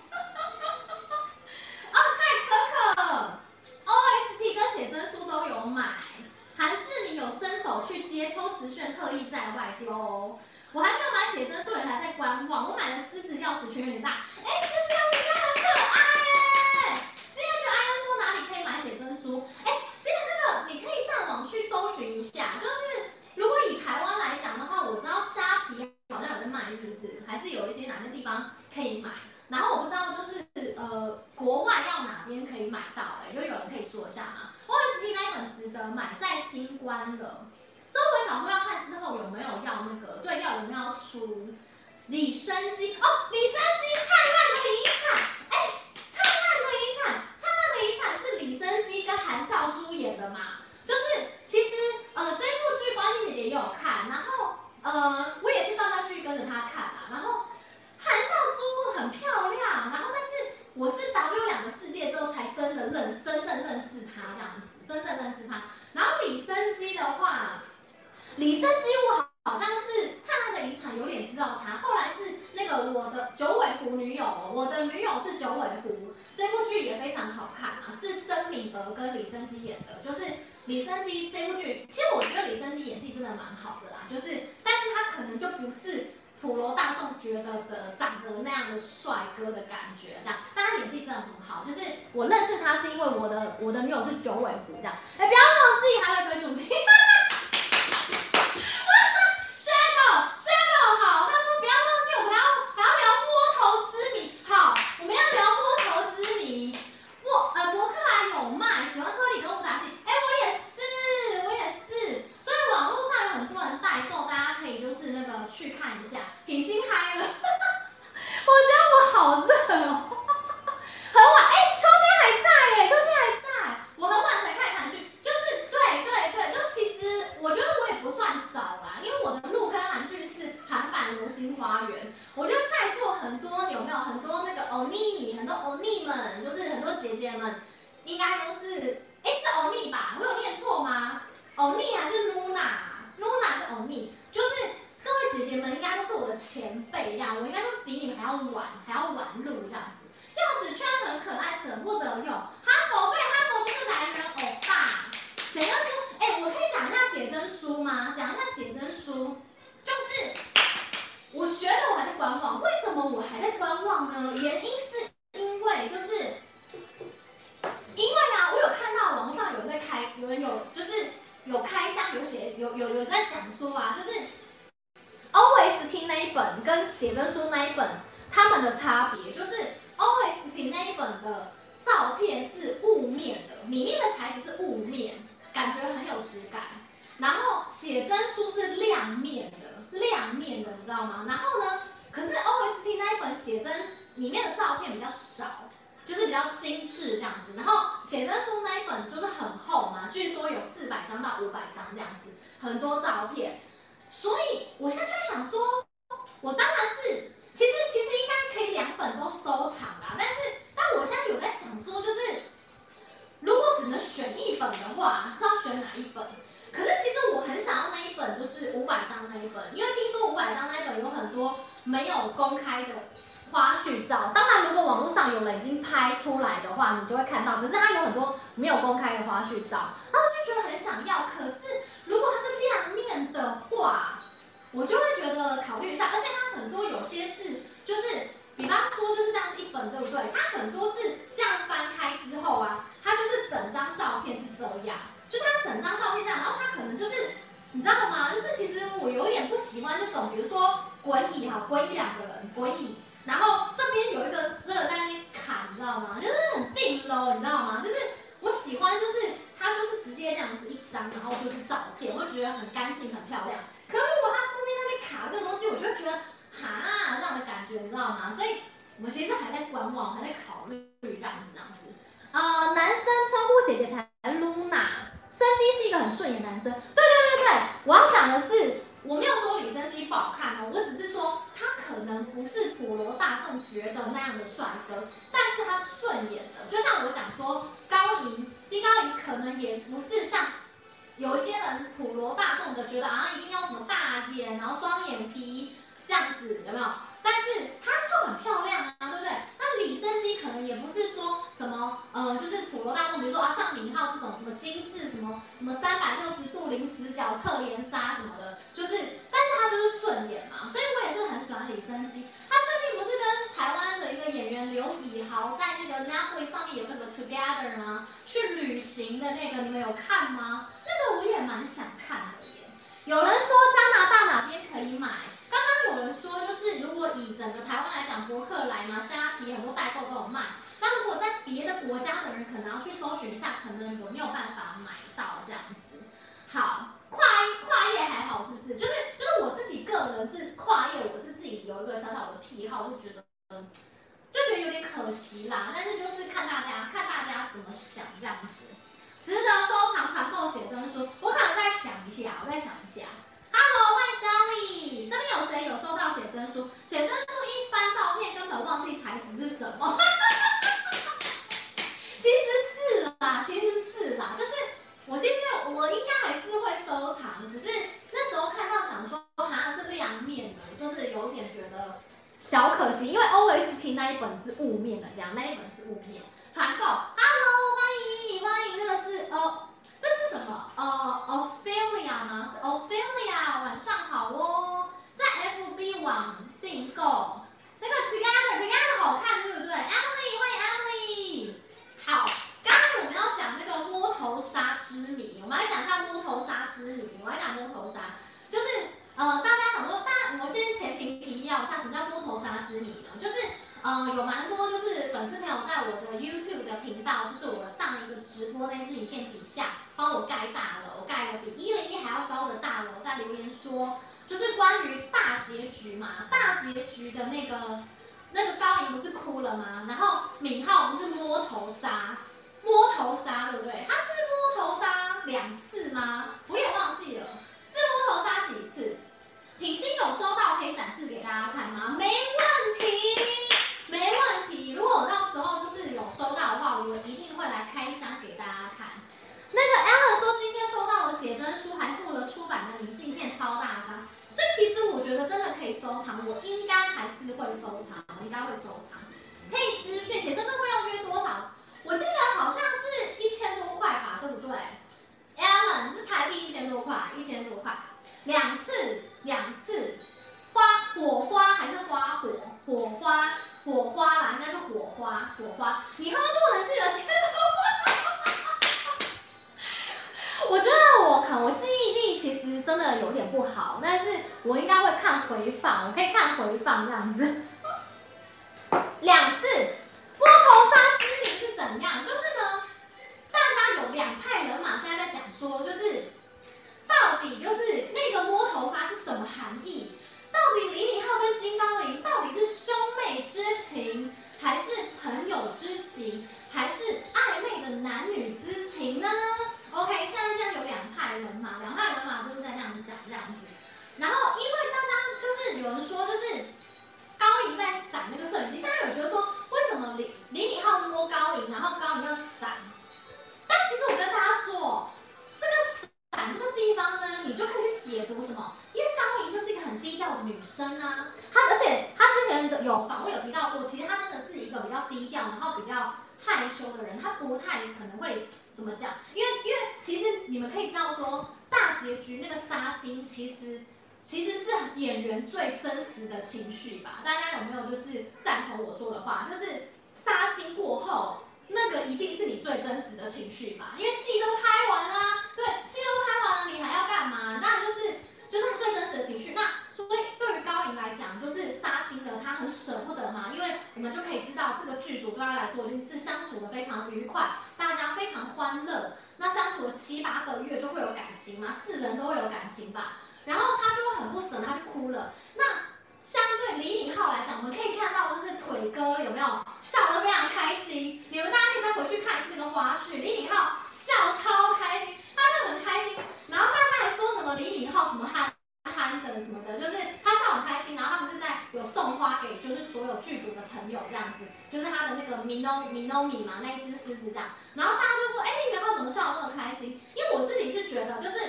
写真书都有买，韩志明有伸手去接，邱慈炫特意在外丢。我还没有买写真书，也还在观望。我买的狮子钥匙圈有点大，哎，狮子钥匙圈很可爱哎。C H I N 说哪里可以买写真书？哎，C H 那个你可以上网去搜寻一下，就是如果以台湾来讲的话，我知道虾皮好像有在卖，是不是？还是有一些哪些地方可以买？然后我不知道就是呃国外要哪边可以买到，哎，就有人可以说一下吗？OST 那一本值得买，在清关了。周围小朋友要看之后有没有要那个？对，要有没有要出李生基哦，李生基灿烂的遗产，哎，灿烂的遗产，灿烂的遗产是李生基跟韩孝珠演的嘛？就是其实呃这一部剧关心姐姐也有看，然后呃我也是断断续续跟着她看啊，然后韩孝珠很漂亮，然后但是。我是 W 两个世界之后才真的认真正认识他这样子，真正认识他。然后李生基的话，李生基我好好像是灿烂的遗产有点知道他，后来是那个我的九尾狐女友，我的女友是九尾狐，这部剧也非常好看啊，是申敏儿跟李生基演的，就是李生基这部剧，其实我觉得李生基演技真的蛮好的啦，就是但是他可能就不是。普罗大众觉得的长得那样的帅哥的感觉，这样，但他演技真的很好。就是我认识他是因为我的我的女友是九尾狐这样。哎，不要忘记还有一个主题。然后就是照片，我就觉得很干净很漂亮。可如果他中间那边卡这个东西，我就会觉得哈这样的感觉，你知道吗？所以我们其实还在观望，还在考虑这样子这样子。呃，男生称呼姐姐才 Luna。生机是一个很顺眼的男生，对对对对，我要讲的是，我没有说李昇基不好看哦，我只是说他可能不是普罗大众觉得那样的帅哥，但是他顺眼的，就像我讲说高银金高银可能也不是像有些人普罗大众的觉得啊一定要什么大眼，然后双眼皮这样子，有没有？但是她就很漂亮啊，对不对？那李生基可能也不是说什么，呃，就是普罗大众，比如说啊，像敏浩这种什么精致，什么什么三百六十度零死角侧颜杀什么的，就是，但是他就是顺眼嘛，所以我也是很喜欢李生基。他最近不是跟台湾的一个演员刘以豪在那个 Netflix 上面有个 Together 吗？去旅行的那个，你们有看吗？那个我也蛮想看的耶。有人说加拿大哪边可以买？刚刚有人说，就是如果以整个台湾来讲，博客来嘛，虾皮很多代购都有卖。那如果在别的国家的人，可能要去搜寻一下，可能有没有办法买到这样子。好，跨跨业还好是不是？就是就是我自己个人是跨业，我是自己有一个小小的癖好，就觉得就觉得有点可惜啦。但是就是看大家看大家怎么想这样子，值得收藏团购写真书，我可能再想一下，我再想一下。Hello，欢迎 Sally，这边有谁有收到写真书？写真书一翻照片，根本忘记材质是什么。其实是啦，其实是啦，就是我其实我应该还是会收藏，只是那时候看到想说好像是亮面的，就是有点觉得小可惜，因为 OST 那一本是雾面的，这样那一本是雾面。团购，Hello，欢迎欢迎，这个是哦。这是什么？呃、，Ophelia 吗？是 Ophelia，晚上好哦，在 FB 网订购那个 Together，Together 好看，对不对？Emily，欢迎 Emily。好，刚刚我们要讲那个摸头杀之谜，我们来讲一下摸头杀之谜。我来讲摸头杀，就是呃，大家想说，大我先前情提要一下，什么叫摸头杀之谜呢？就是。呃，有蛮多就是粉丝朋友在我的 YouTube 的频道，就是我上一个直播那支影片底下帮我盖大楼，盖了比一零一还要高的大楼，在留言说，就是关于大结局嘛，大结局的那个那个高银不是哭了吗？然后敏浩不是摸头杀，摸头杀对不对？他是摸头杀两次吗？我也忘记了，是摸头杀几次？品心有收到可以展示给大家看吗？没问题。没问题，如果我到时候就是有收到的话，我一定会来开箱给大家看。那个 Alan 说今天收到了写真书，还附了出版的明信片，超大张。所以其实我觉得真的可以收藏，我应该还是会收藏，应该会收藏。可以私讯，写真书费用约多少？我记得好像是一千多块吧，对不对？Alan 是台币一千多块，一千多块，两次两次，花火花还是花火火花火花啦，应该是火花火花。你喝多能记得千多块？我觉得我可我记忆力其实真的有点不好，但是我应该会看回放，我可以看回放这样子，两次。摸头杀之谜是怎样？就是呢，大家有两派人马现在在讲说，就是到底就是那个摸头杀是什么含义？到底李敏镐跟金高银到底是兄妹之情，还是朋友之情，还是暧昧的男女之情呢？OK，现在现在有两派人马，两派人马就是在那样讲这样子。然后因为大家就是有人说，就是高银在闪那个摄影机，大家有觉得说，为什么李李敏镐摸高银，然后高银要闪？但其实我跟大家说，这个闪这个地方呢，你就可以去解读什么？因为高银就是一个很低调的女生啊，她而且她之前有访问有提到过，其实她真的是一个比较低调，然后比较害羞的人，她不太可能会怎么讲，因为因为其实你们可以知道说，大结局那个杀青其实其实是演员最真实的情绪吧，大家有没有就是赞同我说的话？就是杀青过后，那个一定是你最真实的情绪吧，因为戏都拍完了，对，戏都拍完了，你还要干嘛？当然就是。就是最真实的情绪，那所以对于高银来讲，就是杀青的他很舍不得嘛，因为我们就可以知道这个剧组对他来说一定是相处的非常愉快，大家非常欢乐，那相处了七八个月就会有感情嘛，四人都会有感情吧，然后他就很不舍，他就哭了。那相对李敏镐来讲，我们可以看到就是腿哥有没有笑得非常开心，你们大家可以再回去看一次那个花絮，李敏镐笑超开心，他就很开心。然后大家还说什么李敏镐什么憨憨的什么的，就是他笑很开心。然后他们是在有送花给就是所有剧组的朋友这样子，就是他的那个米诺米诺米嘛，那一只狮子这样。然后大家就说，哎，李敏镐怎么笑得那么开心？因为我自己是觉得，就是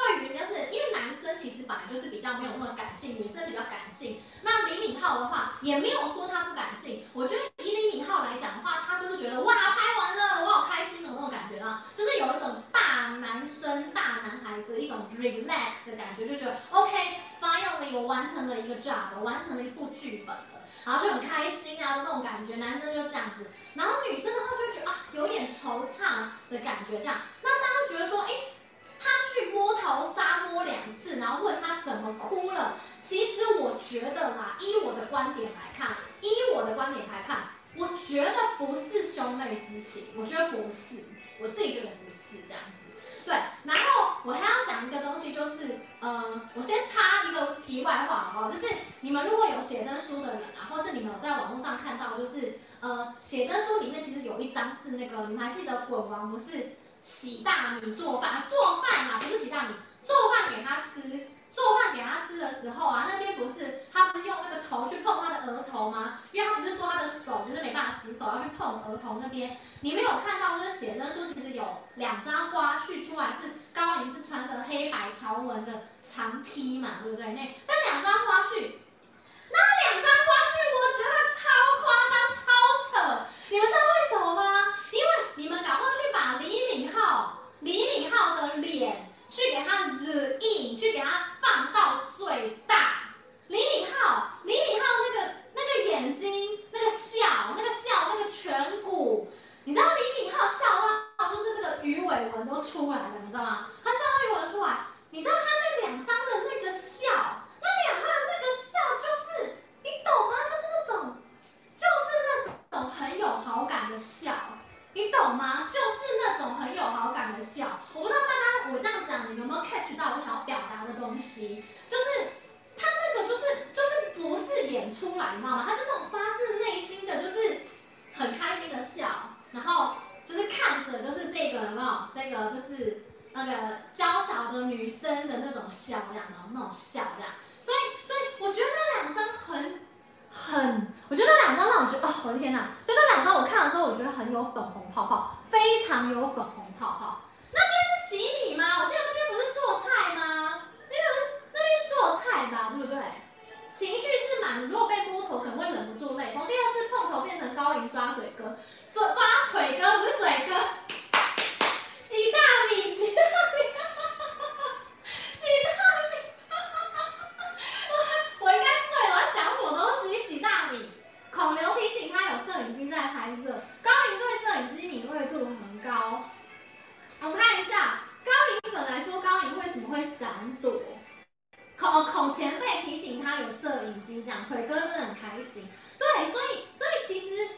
对于就是因为男生其实本来就是比较没有那么感性，女生比较感性。那李敏镐的话也没有说他不感性，我觉得以李敏镐来讲的话，他就是觉得哇，拍完了，我好开心的那种感觉啊，就是有一种大男生大男孩的一种 relax 的感觉，就觉得 OK，finally 我完成了一个 job，完成了一部剧本了，然后就很开心啊，这种感觉，男生就这样子，然后女生的话就觉得啊，有点惆怅的感觉这样，那大家会觉得说，哎。他去摸头杀摸两次，然后问他怎么哭了。其实我觉得啦，依我的观点来看，依我的观点来看，我觉得不是兄妹之情，我觉得不是，我自己觉得不是这样子。对，然后我还要讲一个东西，就是，呃，我先插一个题外话好不好？就是你们如果有写真书的人啊，或是你们有在网络上看到，就是，呃，写真书里面其实有一张是那个，你们还记得滚王不是？洗大米做饭，做饭啊，不是洗大米，做饭给他吃。做饭给他吃的时候啊，那边不是他不是用那个头去碰他的额头吗？因为他不是说他的手就是没办法洗手，要去碰额头那边。你们有看到就是写真书，其实有两张花絮出来，是高银是穿的黑白条纹的长 T 嘛，对不对？那那两张花絮，那两张花絮我觉得超夸张、超扯，你们知道为什么吗？因为你们赶快去把李敏镐、李敏镐的脸去给他 zoom in，去给他放到最大。李敏镐，李敏镐那个那个眼睛，那个笑，那个笑，那个颧骨，你知道李敏镐笑到就是这个鱼尾纹都出来了，你知道吗？他笑到鱼尾纹出来，你知道他那两张的那个笑，那两张的那个笑就是，你懂吗？就是那种，就是那种很有好感的笑。你懂吗？就是那种很有好感的笑，我不知道大家我这样讲，你有没有 catch 到我想要表达的东西？就是他那个就是就是不是演出来，你知道吗？他是那种发自内心的，就是很开心的笑，然后就是看着就是这个有没有？这个就是那个娇小的女生的那种笑，这样的那种笑，这样。所以所以我觉得那两张很。很，我觉得那两张让我觉得，哦，我的天哪！就那两张我看了之后，我觉得很有粉红泡泡，非常有粉红泡泡。那边是洗米吗？我记得那边不是做菜吗？那边不是那边做菜吧，对不对？情绪是满，如果被摸头可能会忍不住泪崩。第二次碰头变成高银抓嘴哥，抓抓腿哥不是嘴哥，洗大米，洗大米，洗大。对，所以所以其实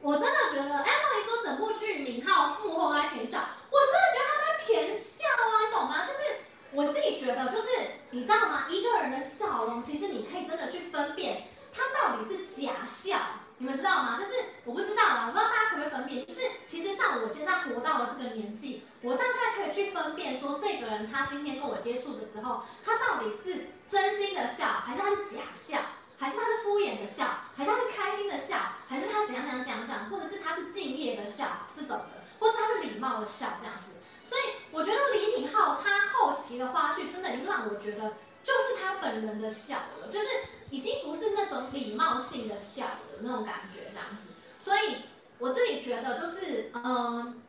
我真的觉得，Emily 说整部剧敏浩幕后都在甜笑，我真的觉得他在甜笑啊，你懂吗？就是我自己觉得，就是你知道吗？一个人的笑容，其实你可以真的去分辨他到底是假笑。你们知道吗？就是我不知道啦，我不知道大家可不可以分辨。就是其实像我现在活到了这个年纪，我大概可以去分辨说，这个人他今天跟我接触的时候，他到底是真心的笑，还是他是假笑，还是他是敷衍的笑，还是他是开心的笑，还是他怎样怎样怎样讲，或者是他是敬业的笑这种的，或是他是礼貌的笑这样子。所以我觉得李敏镐他后期的花絮真的已经让我觉得，就是他本人的笑了，就是已经不是那种礼貌性的笑了。那种感觉这样子，所以我自己觉得就是，嗯、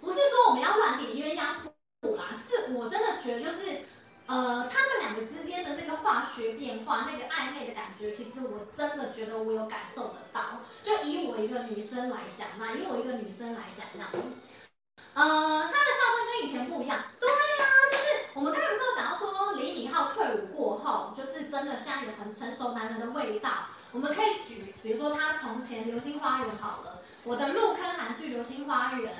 不是说我们要乱点鸳鸯谱啦，是我真的觉得就是，呃，他们两个之间的那个化学变化，那个暧昧的感觉，其实我真的觉得我有感受得到。就以我一个女生来讲，那以我一个女生来讲，这样，呃，他的笑声跟以前不一样。对、啊，就是我们刚才不是有讲到说，李敏镐退伍过后，就是真的像有很成熟男人的味道。我们可以举，比如说他从前《流星花园》好了，我的入坑韩剧《流星花园》，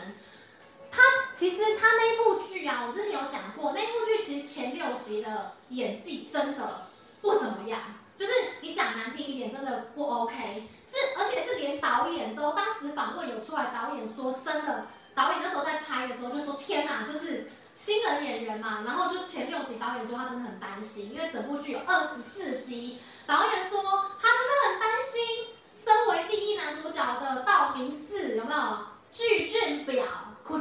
他其实他那部剧啊，我之前有讲过，那部剧其实前六集的演技真的不怎么样，就是你讲难听一点，真的不 OK，是而且是连导演都当时访问有出来，导演说真的，导演那时候在拍的时候就说天哪，就是新人演员嘛，然后就前六集导演说他真的很担心，因为整部剧有二十四集。导演说，他真的很担心，身为第一男主角的道明寺有没有具俊表？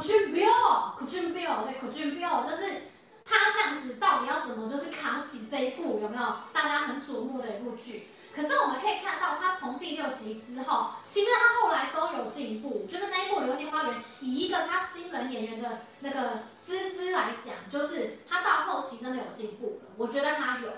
具俊表，具俊表，对，具俊表，就是他这样子到底要怎么就是扛起这一部有没有大家很瞩目的一部剧？可是我们可以看到，他从第六集之后，其实他后来都有进步，就是那一部《流星花园》，以一个他新人演员的那个资质来讲，就是他到后期真的有进步了，我觉得他有。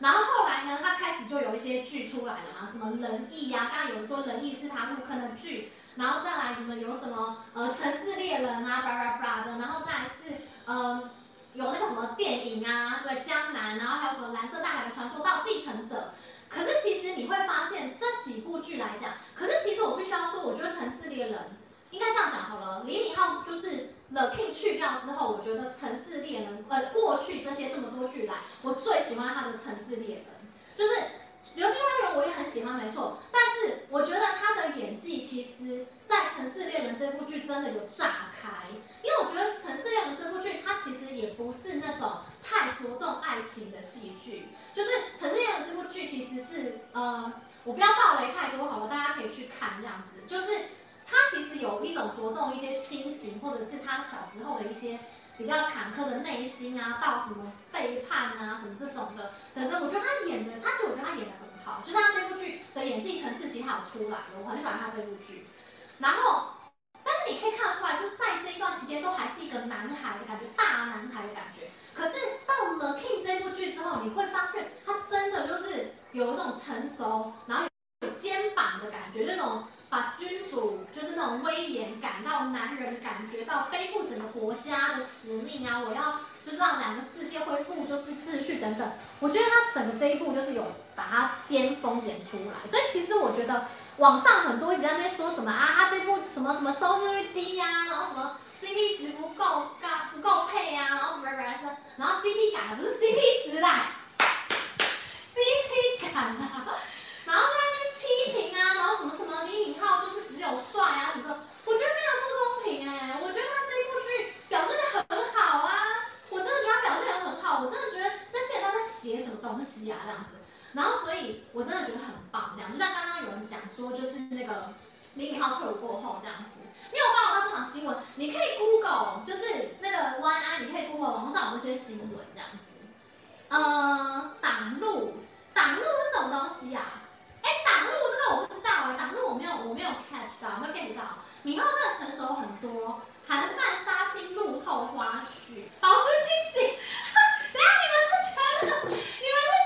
然后后来呢，他开始就有一些剧出来了嘛，什么仁义呀，刚刚有人说仁义是他入坑的剧，然后再来什么有什么呃城市猎人啊，巴拉巴拉的，然后再来是呃有那个什么电影啊，对江南，然后还有什么蓝色大海的传说到继承者，可是其实你会发现这几部剧来讲，可是其实我必须要说，我觉得城市猎人应该这样讲好了，李敏镐就是。The King 去掉之后，我觉得《城市猎人》呃，过去这些这么多剧来，我最喜欢他的《城市猎人》，就是《流星花园》，我也很喜欢，没错。但是我觉得他的演技，其实，在《城市猎人》这部剧真的有炸开，因为我觉得《城市猎人》这部剧，它其实也不是那种太着重爱情的戏剧，就是《城市猎人》这部剧其实是呃，我不要爆雷太多好了，大家可以去看这样子，就是。他其实有一种着重一些亲情，或者是他小时候的一些比较坎坷的内心啊，到什么背叛啊，什么这种的等等。我觉得他演的，他其实我觉得他演的很好，就是他这部剧的演技层次其实他有出来的，我很喜欢他这部剧。然后，但是你可以看得出来，就在这一段期间都还是一个男孩的感觉，大男孩的感觉。可是到了《King》这部剧之后，你会发现他真的就是有一种成熟，然后有肩膀的感觉，那种。把君主就是那种威严感到男人感觉到背负整个国家的使命啊！我要就是让两个世界恢复就是秩序等等。我觉得他整个这一部就是有把它巅峰演出来，所以其实我觉得网上很多一直在那边说什么啊，他这部什么什么收视率低呀、然后什么 CP 值不够高不够配呀、然后什么什么，然后 CP 感不是 CP 值啦，CP 感啊，然后在那边批评啊，然后什么。好帅啊什么的，我觉得非常不公平哎、我觉得他这一部剧表现得很好啊，我真的觉得他表现得很好，我真的觉得那些人都在写什么东西啊这样子，然后所以我真的觉得很棒这样，就像刚刚有人讲说，就是那个李敏镐退伍过后这样子，没有办法到这场新闻，你可以 Google，就是那个 YI，你可以 Google 网上有那些新闻这样子，呃，挡路，挡路是什么东西呀、啊？哎，挡路这个我不知道哎，挡路我没有我没有 catch 到，没有 get 到。敏镐真的成熟很多，韩范杀青路透花絮，保持清醒。等下你们是觉得，你们是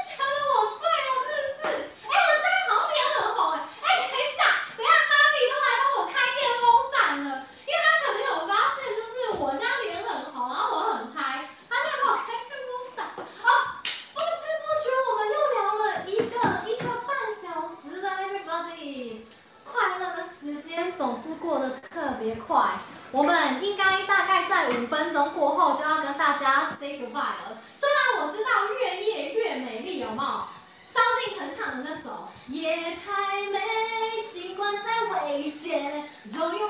总是过得特别快。我们应该大概在五分钟过后就要跟大家 say goodbye 了。虽然我知道越夜越美丽有没有？萧敬腾唱的那首夜太美尽管再危险总有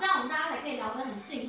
这样我们大家才可以聊得很近